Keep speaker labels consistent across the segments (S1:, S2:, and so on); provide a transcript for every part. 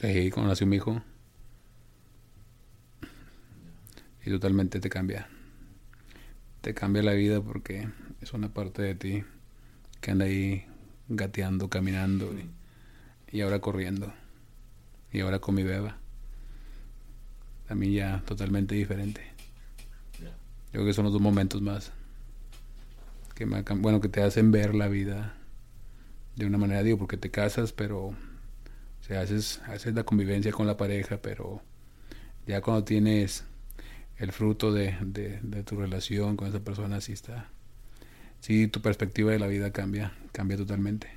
S1: Sí, cuando nació mi hijo. Y totalmente te cambia. Te cambia la vida porque es una parte de ti que anda ahí gateando, caminando y, y ahora corriendo. Y ahora con mi beba. También ya totalmente diferente. Yo creo que son los dos momentos más que me, bueno, que te hacen ver la vida de una manera, digo, porque te casas, pero sea, haces, haces la convivencia con la pareja, pero ya cuando tienes el fruto de, de, de tu relación con esa persona, sí está, sí, tu perspectiva de la vida cambia, cambia totalmente.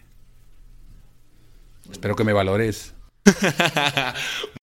S1: Espero que me valores.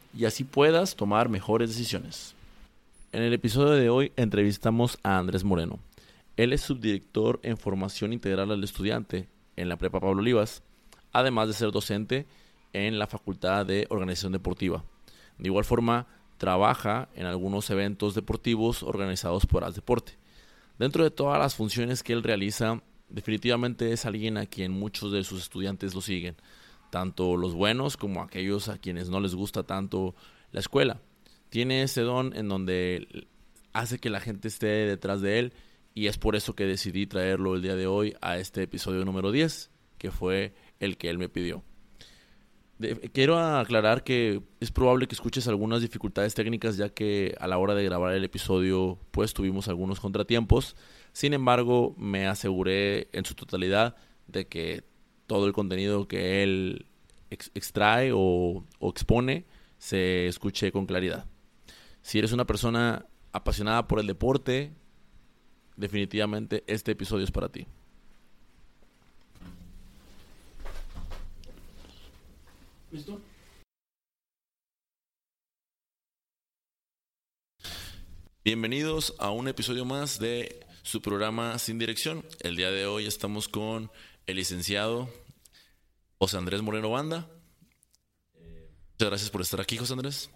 S2: y así puedas tomar mejores decisiones. En el episodio de hoy entrevistamos a Andrés Moreno. Él es subdirector en formación integral al estudiante en la Prepa Pablo Olivas, además de ser docente en la Facultad de Organización Deportiva. De igual forma, trabaja en algunos eventos deportivos organizados por Deporte. Dentro de todas las funciones que él realiza, definitivamente es alguien a quien muchos de sus estudiantes lo siguen tanto los buenos como aquellos a quienes no les gusta tanto la escuela. Tiene ese don en donde hace que la gente esté detrás de él y es por eso que decidí traerlo el día de hoy a este episodio número 10, que fue el que él me pidió. quiero aclarar que es probable que escuches algunas dificultades técnicas ya que a la hora de grabar el episodio pues tuvimos algunos contratiempos. Sin embargo, me aseguré en su totalidad de que todo el contenido que él extrae o, expone se escuche con claridad. Si eres una persona apasionada por el deporte, definitivamente este episodio es para ti. ¿Listo? Bienvenidos a un episodio más de su programa Sin Dirección. El día de hoy estamos con el licenciado José Andrés Moreno Banda. Muchas gracias por estar aquí, José Andrés.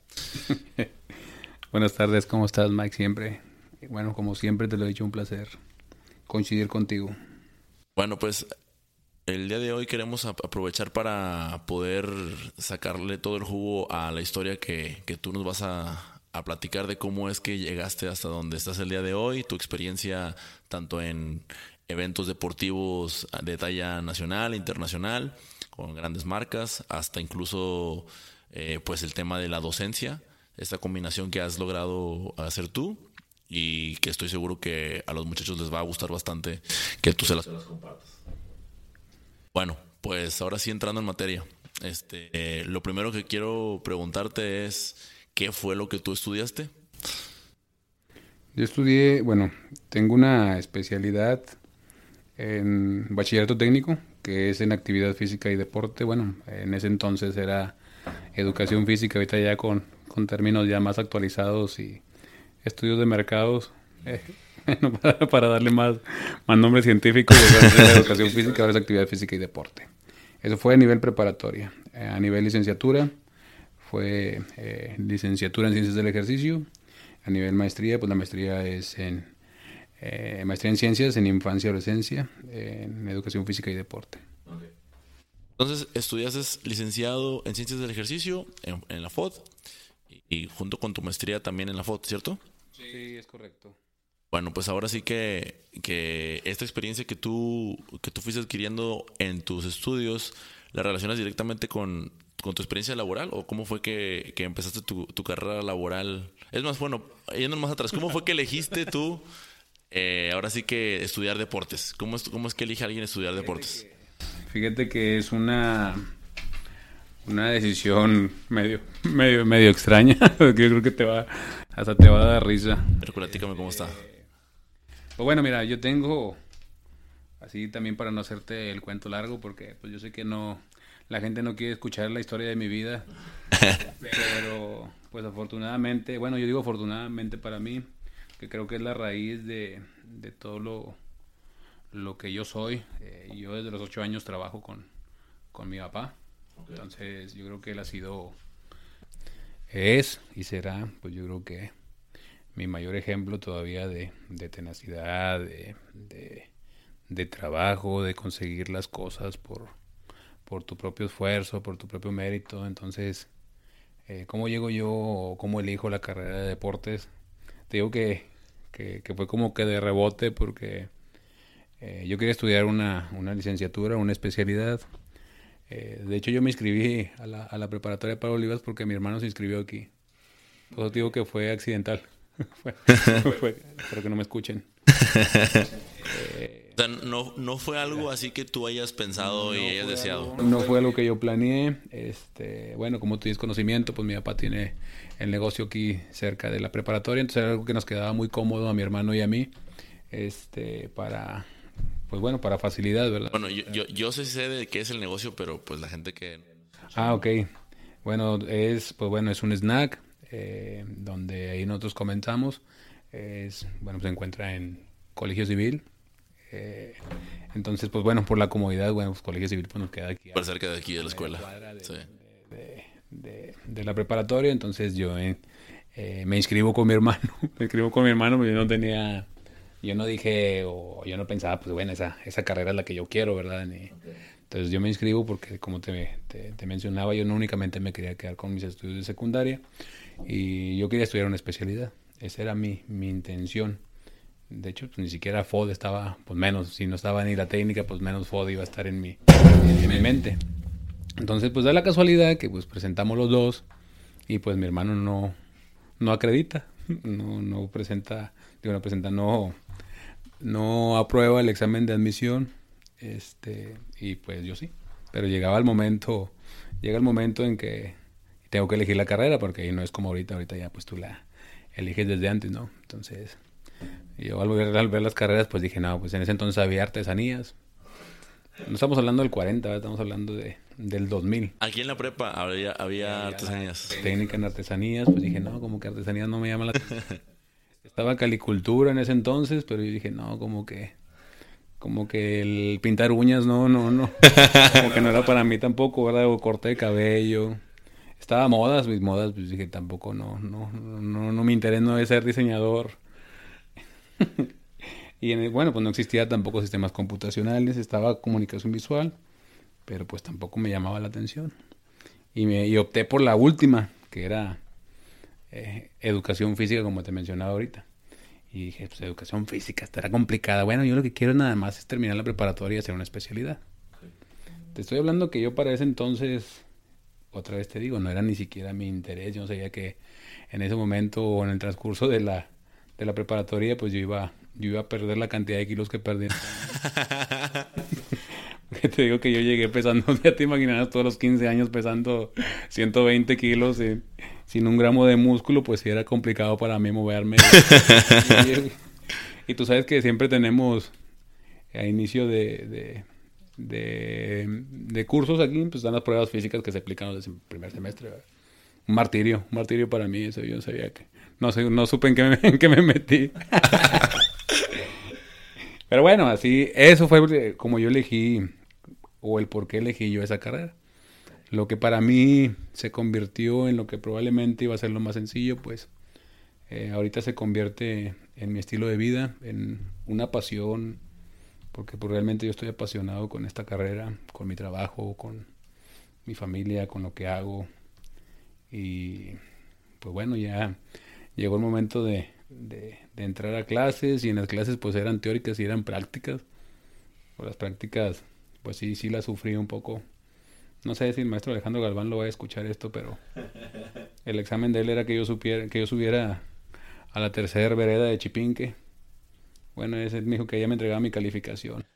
S1: Buenas tardes, ¿cómo estás, Mike? Siempre. Bueno, como siempre te lo he dicho, un placer coincidir contigo.
S2: Bueno, pues el día de hoy queremos aprovechar para poder sacarle todo el jugo a la historia que, tú nos vas a, a, platicar de cómo es que llegaste hasta donde estás el día de hoy, tu experiencia tanto en, eventos deportivos de talla nacional, internacional, con grandes marcas, hasta incluso eh, pues el tema de la docencia, esta combinación que has logrado hacer tú y que estoy seguro que a los muchachos les va a gustar bastante que tú se las, compartas. Bueno, pues ahora sí entrando en materia. Este, eh, lo primero que quiero preguntarte es, ¿qué fue lo que tú estudiaste?
S1: Yo estudié, bueno, tengo una especialidad en bachillerato técnico, que es en actividad física y deporte. Bueno, en ese entonces era educación física, ahorita ya con, con términos ya más actualizados y estudios de mercados. Eh, para, darle más, más nombre científico, educación física, ahora es actividad física y deporte. Eso fue a nivel preparatoria. Eh, a nivel licenciatura, fue eh, licenciatura en ciencias del ejercicio. A nivel maestría, pues la maestría es en eh, maestría en ciencias en infancia y adolescencia, en educación física y deporte.
S2: Entonces, estudiaste licenciado en ciencias del ejercicio en, la FOD y, junto con tu maestría también en la FOD, ¿cierto?
S1: Sí, es correcto.
S2: Bueno, pues ahora sí que, que esta experiencia que tú, que tú fuiste adquiriendo en tus estudios, ¿la relacionas directamente con, con tu experiencia laboral o cómo fue que, que empezaste tu, tu, carrera laboral? Es más, bueno, yendo más atrás, ¿cómo fue que elegiste tú eh, ahora sí que estudiar deportes. ¿Cómo es, ¿Cómo es que elige alguien estudiar deportes?
S1: Fíjate que es una una decisión medio medio medio extraña, yo creo que te va hasta te va a dar risa.
S2: Pero platícame cómo está.
S1: Pues bueno, mira, yo tengo así también para no hacerte el cuento largo porque pues yo sé que no la gente no quiere escuchar la historia de mi vida. pero pues afortunadamente, bueno, yo digo afortunadamente para mí, que creo que es la raíz de, de todo lo, lo que yo soy. Eh, yo desde los ocho años trabajo con, con mi papá. Entonces yo creo que él ha sido, es y será, pues yo creo que mi mayor ejemplo todavía de, de tenacidad, de, de, de, trabajo, de conseguir las cosas por, por tu propio esfuerzo, por tu propio mérito. Entonces, eh, ¿cómo llego yo o cómo elijo la carrera de deportes? Te digo que, que, que fue como que de rebote porque eh, yo quería estudiar una, una licenciatura, una especialidad. Eh, de hecho, yo me inscribí a la, a la preparatoria para Olivas porque mi hermano se inscribió aquí. Por eso digo que fue accidental. fue, fue, espero que no me escuchen.
S2: Eh, o sea, no, no fue algo así que tú hayas pensado no y hayas deseado.
S1: Algo, no fue algo que yo planeé. Este, bueno, como tú tienes conocimiento, pues mi papá tiene el negocio aquí cerca de la preparatoria, entonces era algo que nos quedaba muy cómodo a mi hermano y a mí, este, para, pues bueno, para facilidad, ¿verdad?
S2: Bueno, yo, yo, yo sí sé de qué es el negocio, pero pues la gente que...
S1: Ah, ok. Bueno, es, pues bueno, es un snack, eh, donde ahí nosotros comenzamos. Es, bueno, se encuentra en Colegio Civil. Eh, entonces, pues bueno, por la comodidad, bueno, pues Colegio Civil pues nos queda aquí.
S2: Por cerca de aquí de la escuela.
S1: De, sí. De, la preparatoria, entonces yo eh, me inscribo con mi hermano. me inscribo con mi hermano, pero yo no tenía yo no dije o yo no pensaba, pues bueno, esa, esa carrera es la que yo quiero, ¿verdad? Ni, okay. Entonces yo me inscribo porque, como te, te, te, mencionaba, yo no únicamente me quería quedar con mis estudios de secundaria y yo quería estudiar una especialidad. Esa era mi, mi intención. De hecho, pues, ni siquiera FOD estaba, pues menos, si no estaba ni la técnica, pues menos FOD iba a estar en mi, en mi mente. Entonces, pues da la casualidad que pues presentamos los dos y pues mi hermano no, no acredita, no, no presenta, digo, no presenta, no, no aprueba el examen de admisión, este, y pues yo sí. Pero llegaba el momento, llega el momento en que tengo que elegir la carrera, porque ahí no es como ahorita, ahorita ya pues tú la eliges desde antes, ¿no? Entonces, yo al ver, al ver las carreras, pues dije, no, pues en ese entonces había artesanías. No estamos hablando del 40, ¿verdad? estamos hablando de, del 2000.
S2: Aquí en la prepa había, había artesanías.
S1: Técnica en artesanías, pues dije, no, como que artesanías no me llama la atención. Estaba calicultura en ese entonces, pero yo dije, no, como que como que el pintar uñas, no, no, no. Como que no era para mí tampoco, ¿verdad? O corte de cabello. Estaba modas, mis modas, pues dije, tampoco, no, no, no, no me interesa, no de ser diseñador. y en el, bueno, pues no existía tampoco sistemas computacionales, estaba comunicación visual, pero pues tampoco me llamaba la atención. Y, me, y opté por la última, que era eh, educación física, como te mencionaba ahorita. Y dije, pues educación física estará complicada. Bueno, yo lo que quiero nada más es terminar la preparatoria y hacer una especialidad. Te estoy hablando que yo para ese entonces, otra vez te digo, no era ni siquiera mi interés. Yo no sabía que en ese momento o en el transcurso de la, de la preparatoria, pues yo iba, yo iba a perder la cantidad de kilos que perdí. Porque te digo que yo llegué pesando, ya te imaginarás, todos los 15 años pesando 120 kilos. Y, sin un gramo de músculo, pues sí era complicado para mí moverme. y, y, tú sabes que siempre tenemos a inicio de, de, de, de, cursos aquí, pues están las pruebas físicas que se aplican desde el primer semestre. Un martirio, un martirio para mí, eso yo sabía que... No, sé, no supe en qué me, en qué me metí. Pero bueno, así, eso fue como yo elegí, o el por qué elegí yo esa carrera lo que para mí se convirtió en lo que probablemente iba a ser lo más sencillo, pues eh, ahorita se convierte en mi estilo de vida, en una pasión, porque pues, realmente yo estoy apasionado con esta carrera, con mi trabajo, con mi familia, con lo que hago. Y pues bueno, ya llegó el momento de, de, entrar a clases y en las clases pues eran teóricas y eran prácticas. Por las prácticas pues sí, sí las sufrí un poco no sé si el maestro Alejandro Galván lo va a escuchar esto, pero el examen de él era que yo supiera, que yo subiera a la tercera vereda de Chipinque. Bueno, ese me dijo que ella me entregaba mi calificación.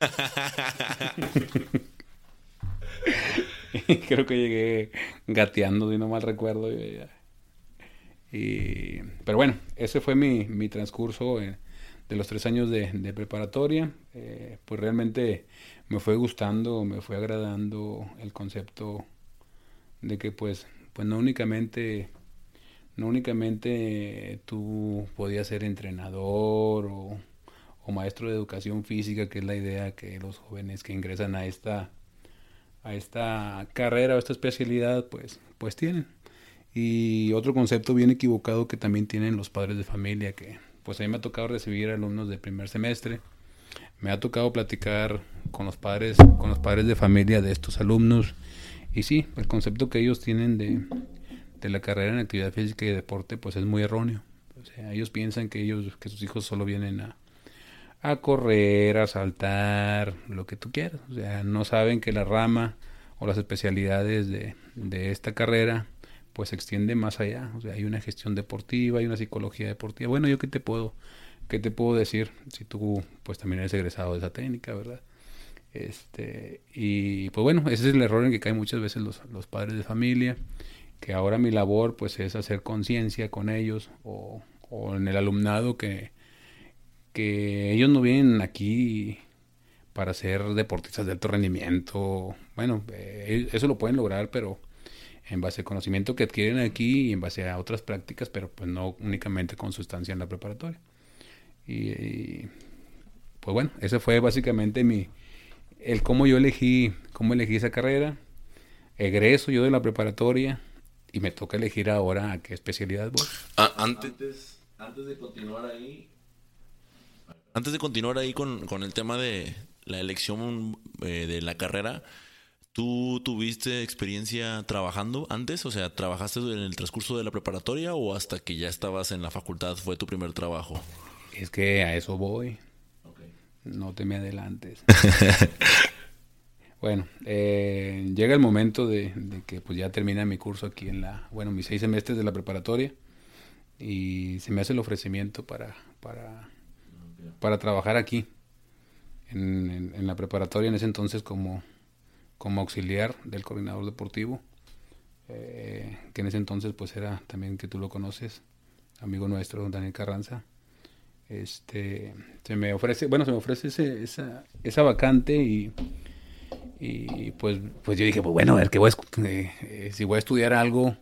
S1: creo que llegué gateando, si no mal recuerdo. Y, pero bueno, ese fue mi, mi transcurso de los tres años de, preparatoria. Eh, pues realmente me fue gustando, me fue agradando el concepto de que pues, pues no únicamente no únicamente tú podías ser entrenador o, maestro de educación física, que es la idea que los jóvenes que ingresan a esta a esta carrera o esta especialidad pues pues tienen. Y otro concepto bien equivocado que también tienen los padres de familia que pues a mí me ha tocado recibir alumnos de primer semestre. Me ha tocado platicar con los padres con los padres de familia de estos alumnos y sí, el concepto que ellos tienen de de la carrera en actividad física y deporte pues es muy erróneo. O sea, ellos piensan que ellos, que sus hijos solo vienen a, a correr, a saltar, lo que tú quieras. O sea, no saben que la rama o las especialidades de, de esta carrera pues se extiende más allá. O sea, hay una gestión deportiva, hay una psicología deportiva. Bueno, yo qué te puedo, qué te puedo decir si tú pues también eres egresado de esa técnica, ¿verdad? Este, y pues bueno, ese es el error en que caen muchas veces los, padres de familia que ahora mi labor pues es hacer conciencia con ellos o, en el alumnado que, que ellos no vienen aquí para ser deportistas de alto rendimiento. Bueno, eh, eso lo pueden lograr, pero en base al conocimiento que adquieren aquí y en base a otras prácticas, pero pues no únicamente con su estancia en la preparatoria. Y, pues bueno, ese fue básicamente mi el cómo yo elegí, cómo elegí esa carrera. Egreso yo de la preparatoria, y me toca elegir ahora a qué especialidad voy.
S2: Ah, antes, antes de continuar ahí, antes de continuar ahí con, con el tema de la elección eh, de la carrera, ¿tú tuviste experiencia trabajando antes? O sea, ¿trabajaste en el transcurso de la preparatoria o hasta que ya estabas en la facultad fue tu primer trabajo?
S1: Es que a eso voy. No te me adelantes. Bueno, eh, llega el momento de, que pues ya termina mi curso aquí en la, bueno, mis seis semestres de la preparatoria y se me hace el ofrecimiento para, para, para trabajar aquí en, en, la preparatoria en ese entonces como, como auxiliar del coordinador deportivo, eh, que en ese entonces pues era también que tú lo conoces, amigo nuestro, Daniel Carranza. Este, se me ofrece, bueno, se me ofrece esa, esa vacante y y pues, pues yo dije, pues bueno, ver, que voy a, eh, eh, si voy a estudiar algo,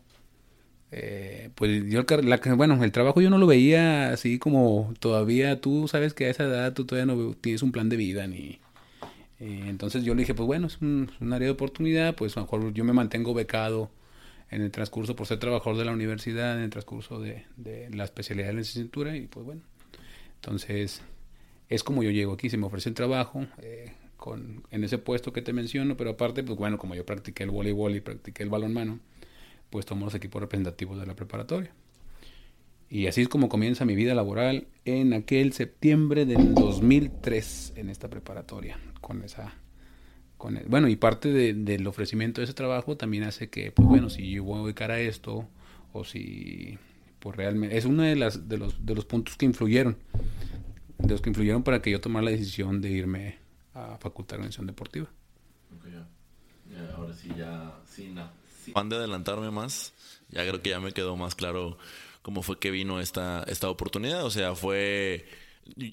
S1: eh, pues yo, la, bueno, el trabajo yo no lo veía así como todavía, tú sabes que a esa edad tú todavía no tienes un plan de vida, ni... entonces yo le dije, pues bueno, es un, área de oportunidad, pues a lo mejor yo me mantengo becado en el transcurso por ser trabajador de la universidad, en el transcurso de, de la especialidad de la licenciatura, y pues bueno, entonces es como yo llego aquí, se me ofrece el trabajo, eh, con, en ese puesto que te menciono, pero aparte, pues bueno, como yo practiqué el voleibol y practiqué el balonmano, pues tomo los equipos representativos de la preparatoria. Y así es como comienza mi vida laboral en aquel septiembre del 2003 en esta preparatoria, con esa... Con bueno, y parte del ofrecimiento de ese trabajo también hace que, pues bueno, si yo voy a dedicar a esto, o si, pues realmente, es uno de, las, de, los, de los puntos que influyeron, de los que influyeron para que yo tomara la decisión de irme a Facultad de Organización Deportiva.
S2: ya. ahora sí, ya, sí, no. de adelantarme más, ya creo que ya me quedó más claro cómo fue que vino esta, esta oportunidad. O sea, fue,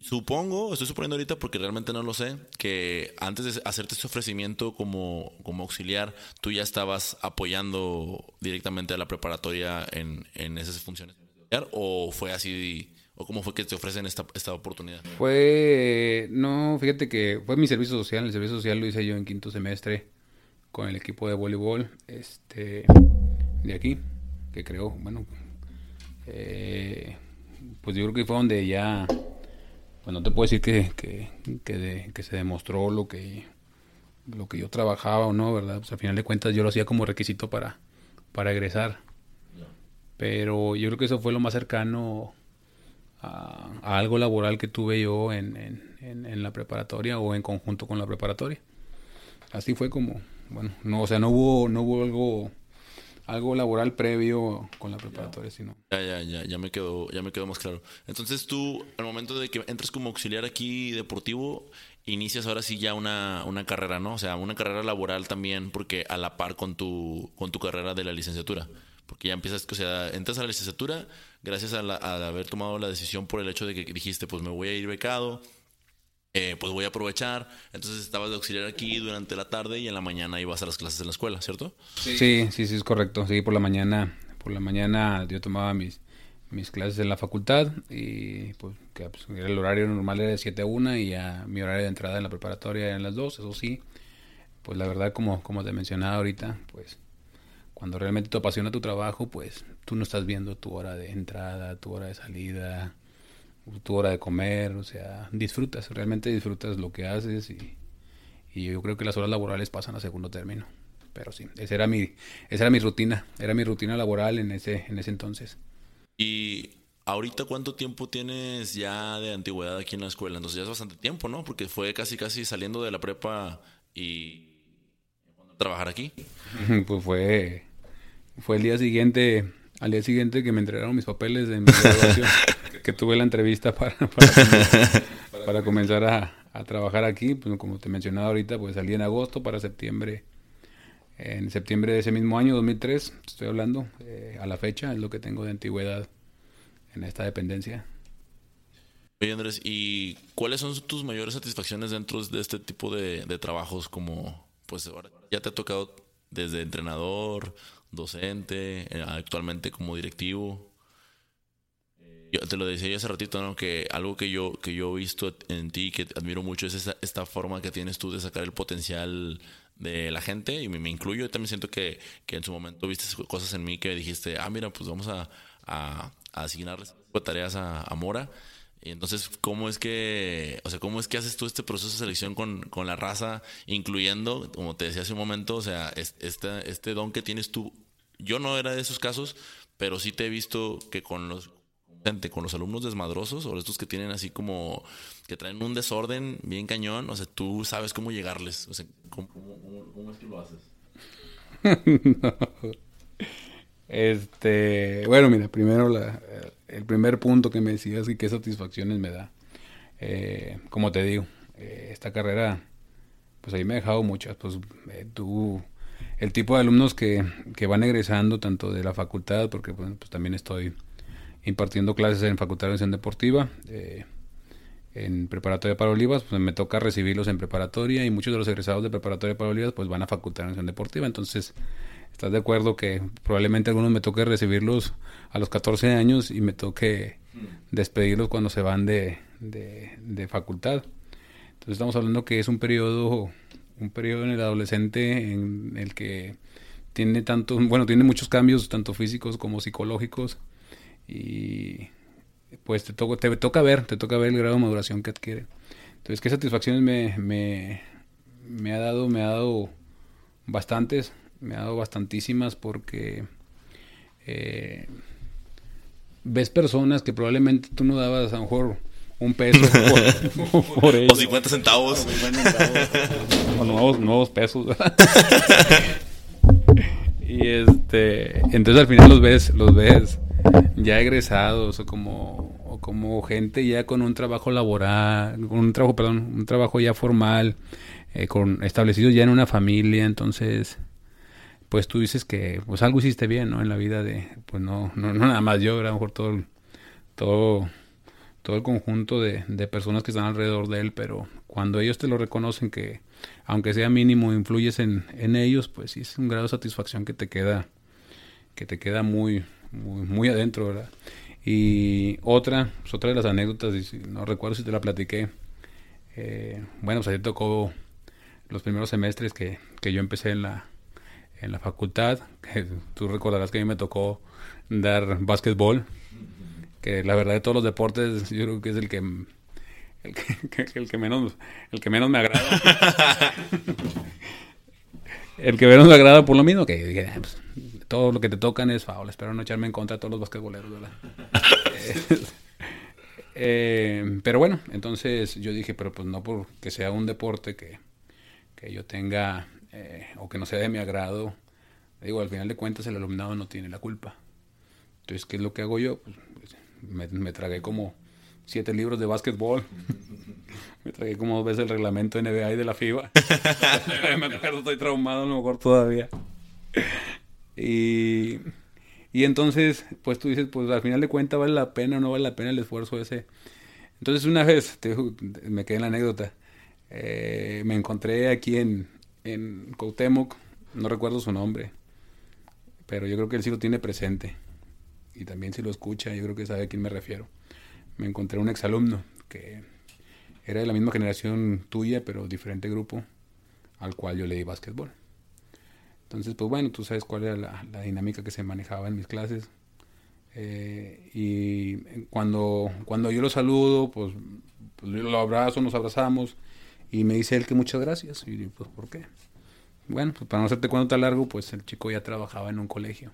S2: supongo, estoy suponiendo ahorita porque realmente no lo sé, que antes de hacerte ese ofrecimiento como, como auxiliar, tú ya estabas apoyando directamente a la preparatoria en, en esas funciones. ¿O fue así ¿O cómo fue que te ofrecen esta, esta oportunidad?
S1: Fue, no, fíjate que fue mi servicio social. El servicio social lo hice yo en quinto semestre con el equipo de voleibol este, de aquí, que creo, bueno, eh, pues yo creo que fue donde ya, pues no te puedo decir que, que, que, se demostró lo que, lo que yo trabajaba o no, ¿verdad? Pues al final de cuentas yo lo hacía como requisito para, para egresar. Pero yo creo que eso fue lo más cercano a, algo laboral que tuve yo en, en, la preparatoria o en conjunto con la preparatoria. Así fue como, bueno, no, o sea, no hubo, no hubo algo algo laboral previo con la preparatoria, sino.
S2: Ya, ya, ya, ya me quedó, ya me quedó más claro. Entonces tú, al momento de que entras como auxiliar aquí deportivo, inicias ahora sí ya una, una carrera, ¿no? O sea, una carrera laboral también, porque a la par con tu, con tu carrera de la licenciatura. Porque ya empiezas, o sea, entras a la licenciatura gracias a, haber tomado la decisión por el hecho de que dijiste, pues me voy a ir becado, eh, pues voy a aprovechar. Entonces estabas de auxiliar aquí durante la tarde y en la mañana ibas a las clases en la escuela, ¿cierto?
S1: Sí, sí, sí, sí es correcto. Sí, por la mañana, por la mañana yo tomaba mis, mis clases en la facultad y pues, que, pues, el horario normal era de 7 a 1 y ya mi horario de entrada en la preparatoria era en las 2, eso sí. Pues la verdad, como, como te mencionaba ahorita, pues cuando realmente te apasiona tu trabajo, pues tú no estás viendo tu hora de entrada, tu hora de salida, tu hora de comer, o sea, disfrutas, realmente disfrutas lo que haces y, y yo creo que las horas laborales pasan a segundo término. Pero sí, esa era mi, esa era mi rutina, era mi rutina laboral en ese, en ese entonces.
S2: Y ahorita cuánto tiempo tienes ya de antigüedad aquí en la escuela? Entonces ya es bastante tiempo, ¿no? Porque fue casi casi saliendo de la prepa y trabajar aquí?
S1: Pues fue, fue el día siguiente, al día siguiente que me entregaron mis papeles de mi graduación, que tuve la entrevista para, para, comenzar a, a, trabajar aquí. Pues como te mencionaba ahorita, pues salí en agosto para septiembre. En septiembre de ese mismo año, 2003, estoy hablando, eh, a la fecha, es lo que tengo de antigüedad en esta dependencia.
S2: Oye Andrés, ¿y cuáles son tus mayores satisfacciones dentro de este tipo de, de trabajos como, pues ahora ya te ha tocado desde entrenador, docente, eh, actualmente como directivo. Yo te lo decía hace ratito, ¿no? Que algo que yo, que yo he visto en ti, que admiro mucho, es esa, esta forma que tienes tú de sacar el potencial de la gente, y me, incluyo, yo también siento que, que, en su momento viste cosas en mí que dijiste, ah, mira, pues vamos a, a, a asignarles tareas a, a Mora, y entonces, ¿cómo es que, o sea, cómo es que haces tú este proceso de selección con, con la raza, incluyendo, como te decía hace un momento, o sea, este, este don que tienes tú? Yo no era de esos casos, pero sí te he visto que con los con los alumnos desmadrosos o estos que tienen así como que traen un desorden bien cañón, o sea, tú sabes cómo llegarles, o sea, ¿cómo, es que lo haces?
S1: Este, bueno, mira, primero la, el primer punto que me decías y qué satisfacciones me da. Eh, como te digo, eh, esta carrera, pues ahí me ha dejado muchas. Pues eh, tú, el tipo de alumnos que, que, van egresando, tanto de la facultad, porque pues, también estoy impartiendo clases en Facultad de Educación Deportiva, en Preparatoria para Olivas, pues me toca recibirlos en preparatoria y muchos de los egresados de Preparatoria para Olivas pues van a Facultad de Educación Deportiva. Entonces, ¿Estás de acuerdo que probablemente algunos me toque recibirlos a los 14 años y me toque despedirlos cuando se van de, de, facultad? Entonces estamos hablando que es un periodo, un periodo en el adolescente en el que tiene tanto, bueno, tiene muchos cambios, tanto físicos como psicológicos, y pues te, toca te toca ver, te toca ver el grado de maduración que adquiere. Entonces, ¿qué satisfacciones me, me, me ha dado? Me ha dado bastantes me ha dado bastantísimas porque eh, ves personas que probablemente tú no dabas a lo mejor un peso
S2: por, ellos. O 50 centavos.
S1: O, nuevos, nuevos pesos. y este, entonces al final los ves, los ves ya egresados o como, como gente ya con un trabajo laboral, con un trabajo, perdón, un trabajo ya formal, eh, con establecidos ya en una familia, entonces pues tú dices que pues algo hiciste bien, ¿no? En la vida de, pues no, no, no nada más yo, a lo mejor todo, todo, todo el conjunto de, de, personas que están alrededor de él, pero cuando ellos te lo reconocen que, aunque sea mínimo, influyes en, en ellos, pues sí es un grado de satisfacción que te queda, que te queda muy, muy, muy adentro, ¿verdad? Y otra, pues otra de las anécdotas, no recuerdo si te la platiqué, eh, bueno, pues ahí tocó los primeros semestres que, que yo empecé en la, en la facultad. Que tú recordarás que a mí me tocó dar básquetbol, que la verdad de todos los deportes yo creo que es el que el que, menos el que menos me agrada. el que menos me agrada por lo mismo que pues, todo lo que te tocan es faul. Espero no echarme en contra de todos los basquetboleros, ¿verdad? Eh, pero bueno, entonces yo dije, pero pues no porque sea un deporte que, que yo tenga eh, o que no sea de mi agrado, digo, al final de cuentas el alumnado no tiene la culpa. Entonces, ¿qué es lo que hago yo? Pues, me, tragué como siete libros de básquetbol. me tragué como dos veces el reglamento NBA y de la FIBA. me acuerdo, estoy traumado, a lo mejor todavía. Y, y entonces, pues tú dices, pues al final de cuentas vale la pena o no vale la pena el esfuerzo ese. Entonces una vez, te, me quedé en la anécdota, eh, me encontré aquí en, en Cuauhtémoc, no recuerdo su nombre, pero yo creo que él sí lo tiene presente. Y también si lo escucha, yo creo que sabe a quién me refiero. Me encontré un exalumno que era de la misma generación tuya, pero diferente grupo, al cual yo le di básquetbol. Entonces, pues bueno, tú sabes cuál era la, dinámica que se manejaba en mis clases. Eh, y cuando, cuando yo lo saludo, pues, pues, yo lo abrazo, nos abrazamos, y me dice él que muchas gracias. Y yo, pues, ¿por qué? Bueno, pues para no hacerte cuento tan largo, pues el chico ya trabajaba en un colegio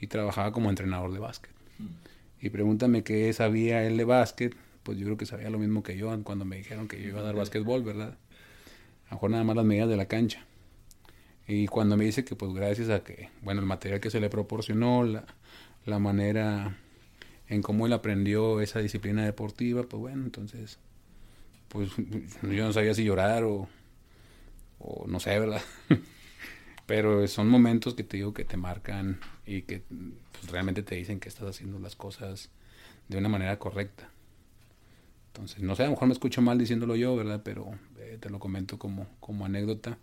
S1: y trabajaba como entrenador de básquet. Y pregúntame qué sabía él de básquet, pues yo creo que sabía lo mismo que yo cuando me dijeron que yo iba a dar básquetbol, ¿verdad? A lo mejor nada más las medidas de la cancha. Y cuando me dice que pues gracias a que, bueno, el material que se le proporcionó, la, la manera en cómo él aprendió esa disciplina deportiva, pues bueno, entonces, pues yo no sabía si llorar o, o no sé, ¿verdad? Pero son momentos que te digo que te marcan y que pues, realmente te dicen que estás haciendo las cosas de una manera correcta. Entonces, no sé, a lo mejor me escucho mal diciéndolo yo, ¿verdad? Pero eh, te lo comento como, como anécdota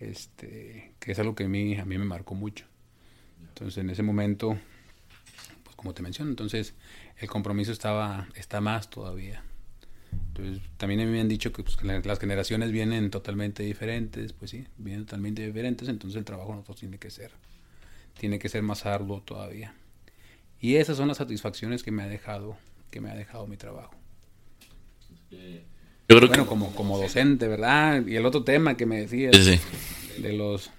S1: este, que es algo que a mí, a mí me marcó mucho. Entonces, en ese momento, pues como te menciono, entonces el compromiso estaba, está más todavía. Entonces, también a mí me han dicho que pues, las generaciones vienen totalmente diferentes, pues sí, vienen totalmente diferentes, entonces el trabajo nosotros tiene que ser, tiene que ser más arduo todavía. Y esas son las satisfacciones que me ha dejado, que me ha dejado mi trabajo. Yo creo bueno, como, como docente, ¿verdad? Y el otro tema que me decías sí, de los...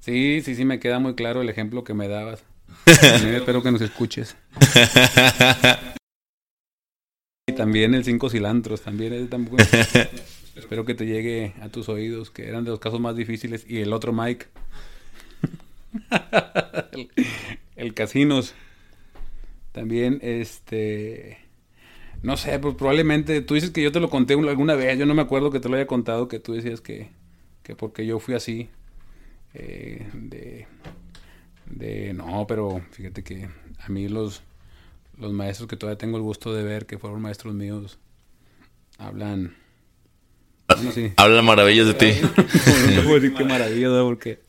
S1: Sí, sí, sí, me queda muy claro el ejemplo que me dabas. espero que nos escuches. y también el cinco cilantros, también es tan bueno. espero que te llegue a tus oídos, que eran de los casos más difíciles. Y el otro Mike. el, el casinos. También, este no sé, pues probablemente tú dices que yo te lo conté alguna vez, yo no me acuerdo que te lo haya contado, que tú decías que, que porque yo fui así, eh, de, de, no, pero fíjate que a mí los, los maestros que todavía tengo el gusto de ver, que fueron maestros míos, hablan...
S2: Hablan maravillas de ti.
S1: puedo decir qué maravillas, porque,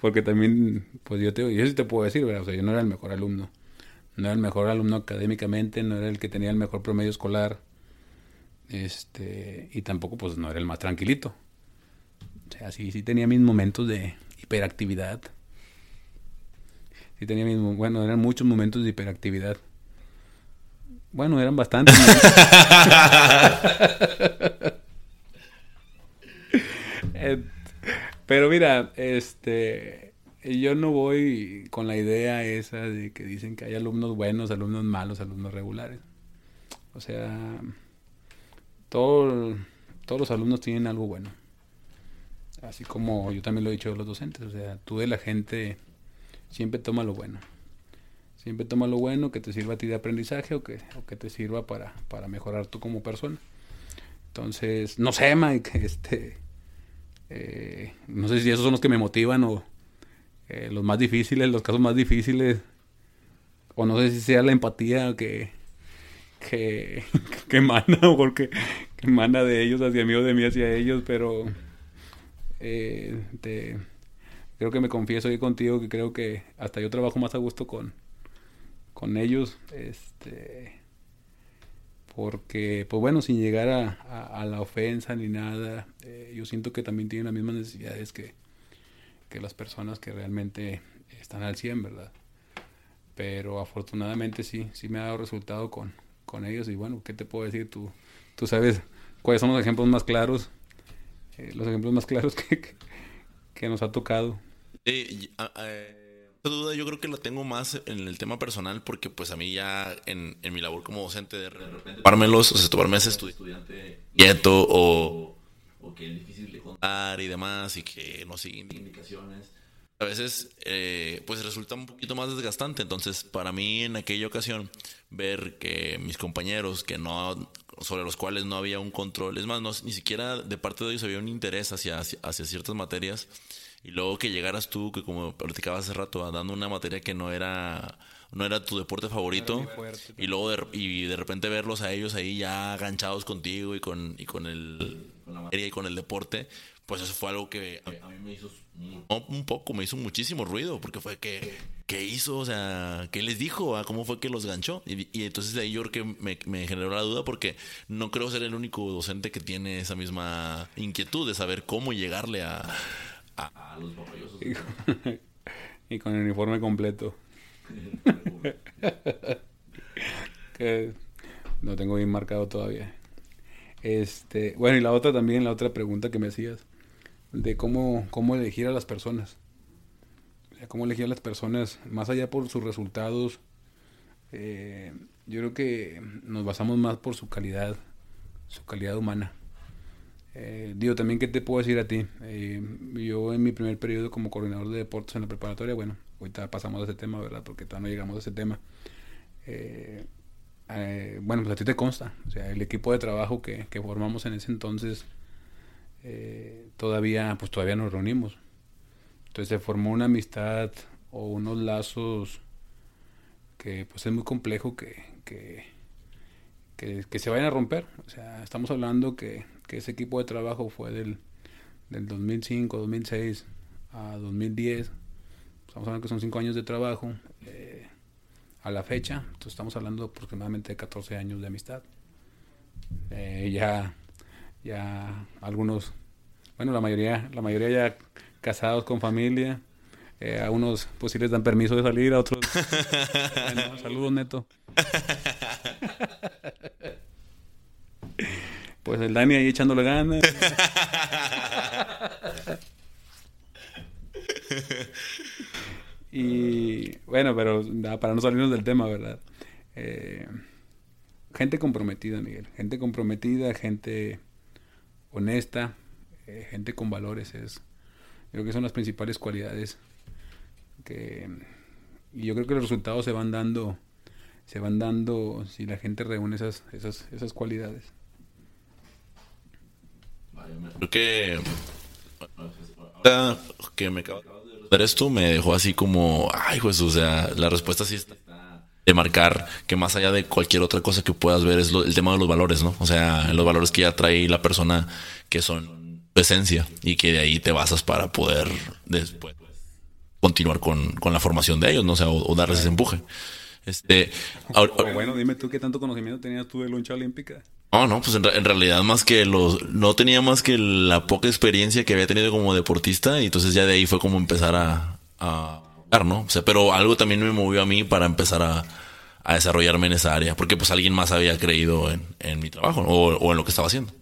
S1: porque también, pues yo te, yo sí te puedo decir, ¿verdad? O sea, yo no era el mejor alumno no era el mejor alumno académicamente, no era el que tenía el mejor promedio escolar, este, y tampoco pues no era el más tranquilito. O sea, sí, sí tenía mis momentos de hiperactividad. Sí tenía mis, bueno, eran muchos momentos de hiperactividad. Bueno, eran bastantes. Eh, pero mira, este yo no voy con la idea esa de que dicen que hay alumnos buenos, alumnos malos, alumnos regulares. O sea, todos los alumnos tienen algo bueno. Así como yo también lo he dicho a los docentes. O sea, tú de la gente siempre toma lo bueno. Siempre toma lo bueno que te sirva a ti de aprendizaje o que, o que te sirva para, para mejorar tú como persona. Entonces, no sé, Mike, este, eh, no sé si esos son los que me motivan o, eh, los más difíciles, los casos más difíciles, o no sé si sea la empatía que, que, que emana, o porque que emana de ellos hacia mí o de mí hacia ellos, pero eh, te, creo que me confieso ahí contigo que creo que hasta yo trabajo más a gusto con, con ellos, este porque, pues bueno, sin llegar a, a, la ofensa ni nada, eh, yo siento que también tienen las mismas necesidades que, que las personas que realmente están al 100, ¿verdad? Pero afortunadamente sí, sí me ha dado resultado con, con ellos y bueno, ¿qué te puedo decir? Tú, tú sabes cuáles son los ejemplos más claros, eh, los ejemplos más claros que, que, nos ha tocado.
S2: Eh, duda yo creo que lo tengo más en el tema personal porque pues a mí ya en, en mi labor como docente de repente tomármelos, o sea, tomarme ese estudiante quieto o, o que es difícil de contar y demás y que no siguen indicaciones. a veces eh, pues resulta un poquito más desgastante. Entonces, para mí en aquella ocasión, ver que mis compañeros que no sobre los cuales no había un control, es más, no, ni siquiera de parte de ellos había un interés hacia, hacia ciertas materias, y luego que llegaras tú, que como platicabas hace rato, dando una materia que no era no era tu deporte favorito y luego de, y de repente verlos a ellos ahí ya aganchados contigo y con y con el con la materia y con el deporte pues eso fue algo que a mí me hizo un poco, me hizo muchísimo ruido, porque fue que, ¿qué hizo? O sea, ¿qué les dijo? ¿Cómo fue que los ganchó? Y, entonces de ahí yo creo que me, me, generó la duda, porque no creo ser el único docente que tiene esa misma inquietud de saber cómo llegarle a, a, los.
S1: Y con el uniforme completo. que no tengo bien marcado todavía. Este, bueno, y la otra también, la otra pregunta que me hacías de cómo, cómo elegir a las personas. cómo elegir a las personas, más allá por sus resultados. Eh, yo creo que nos basamos más por su calidad, su calidad humana. Eh, digo, también, ¿qué te puedo decir a ti? Eh, yo en mi primer periodo como coordinador de deportes en la preparatoria, bueno, ahorita pasamos a ese tema, ¿verdad? Porque todavía no llegamos a ese tema. Bueno, pues a ti te consta, o sea, el equipo de trabajo que, que formamos en ese entonces eh, todavía, pues todavía nos reunimos. Entonces se formó una amistad o unos lazos que pues es muy complejo que, que, que, se vayan a romper. O sea, estamos hablando que, que ese equipo de trabajo fue del, del 2005, 2006 a 2010. Estamos hablando que son cinco años de trabajo eh, a la fecha. Entonces estamos hablando aproximadamente de 14 años de amistad. Eh, ya ya algunos, bueno, la mayoría, la mayoría ya casados con familia. Eh, a unos pues sí les dan permiso de salir, a otros... saludos, Neto. pues el Dani ahí echándole ganas. y bueno, pero para no salirnos del tema, ¿verdad? Eh, gente comprometida, Miguel. Gente comprometida, gente honesta, eh, gente con valores, es, creo que son las principales cualidades que, y yo creo que los resultados se van dando, se van dando si la gente reúne esas, esas, esas cualidades.
S2: Creo que que me acabas de ver esto me dejó así como, ay, pues, o sea, la respuesta sí está de marcar que más allá de cualquier otra cosa que puedas ver es el tema de los valores, ¿no? O sea, los valores que ya trae la persona que son tu esencia y que de ahí te basas para poder después continuar con, la formación de ellos, ¿no? O sea, o, darles ese empuje. Este,
S1: bueno, dime tú qué tanto conocimiento tenías tú de lucha olímpica.
S2: No, no, pues en, realidad más que los, no tenía más que la poca experiencia que había tenido como deportista y entonces ya de ahí fue como empezar a, a ¿no? O sea, pero algo también me movió a mí para empezar a, desarrollarme en esa área, porque pues alguien más había creído en, mi trabajo o, en lo que estaba haciendo.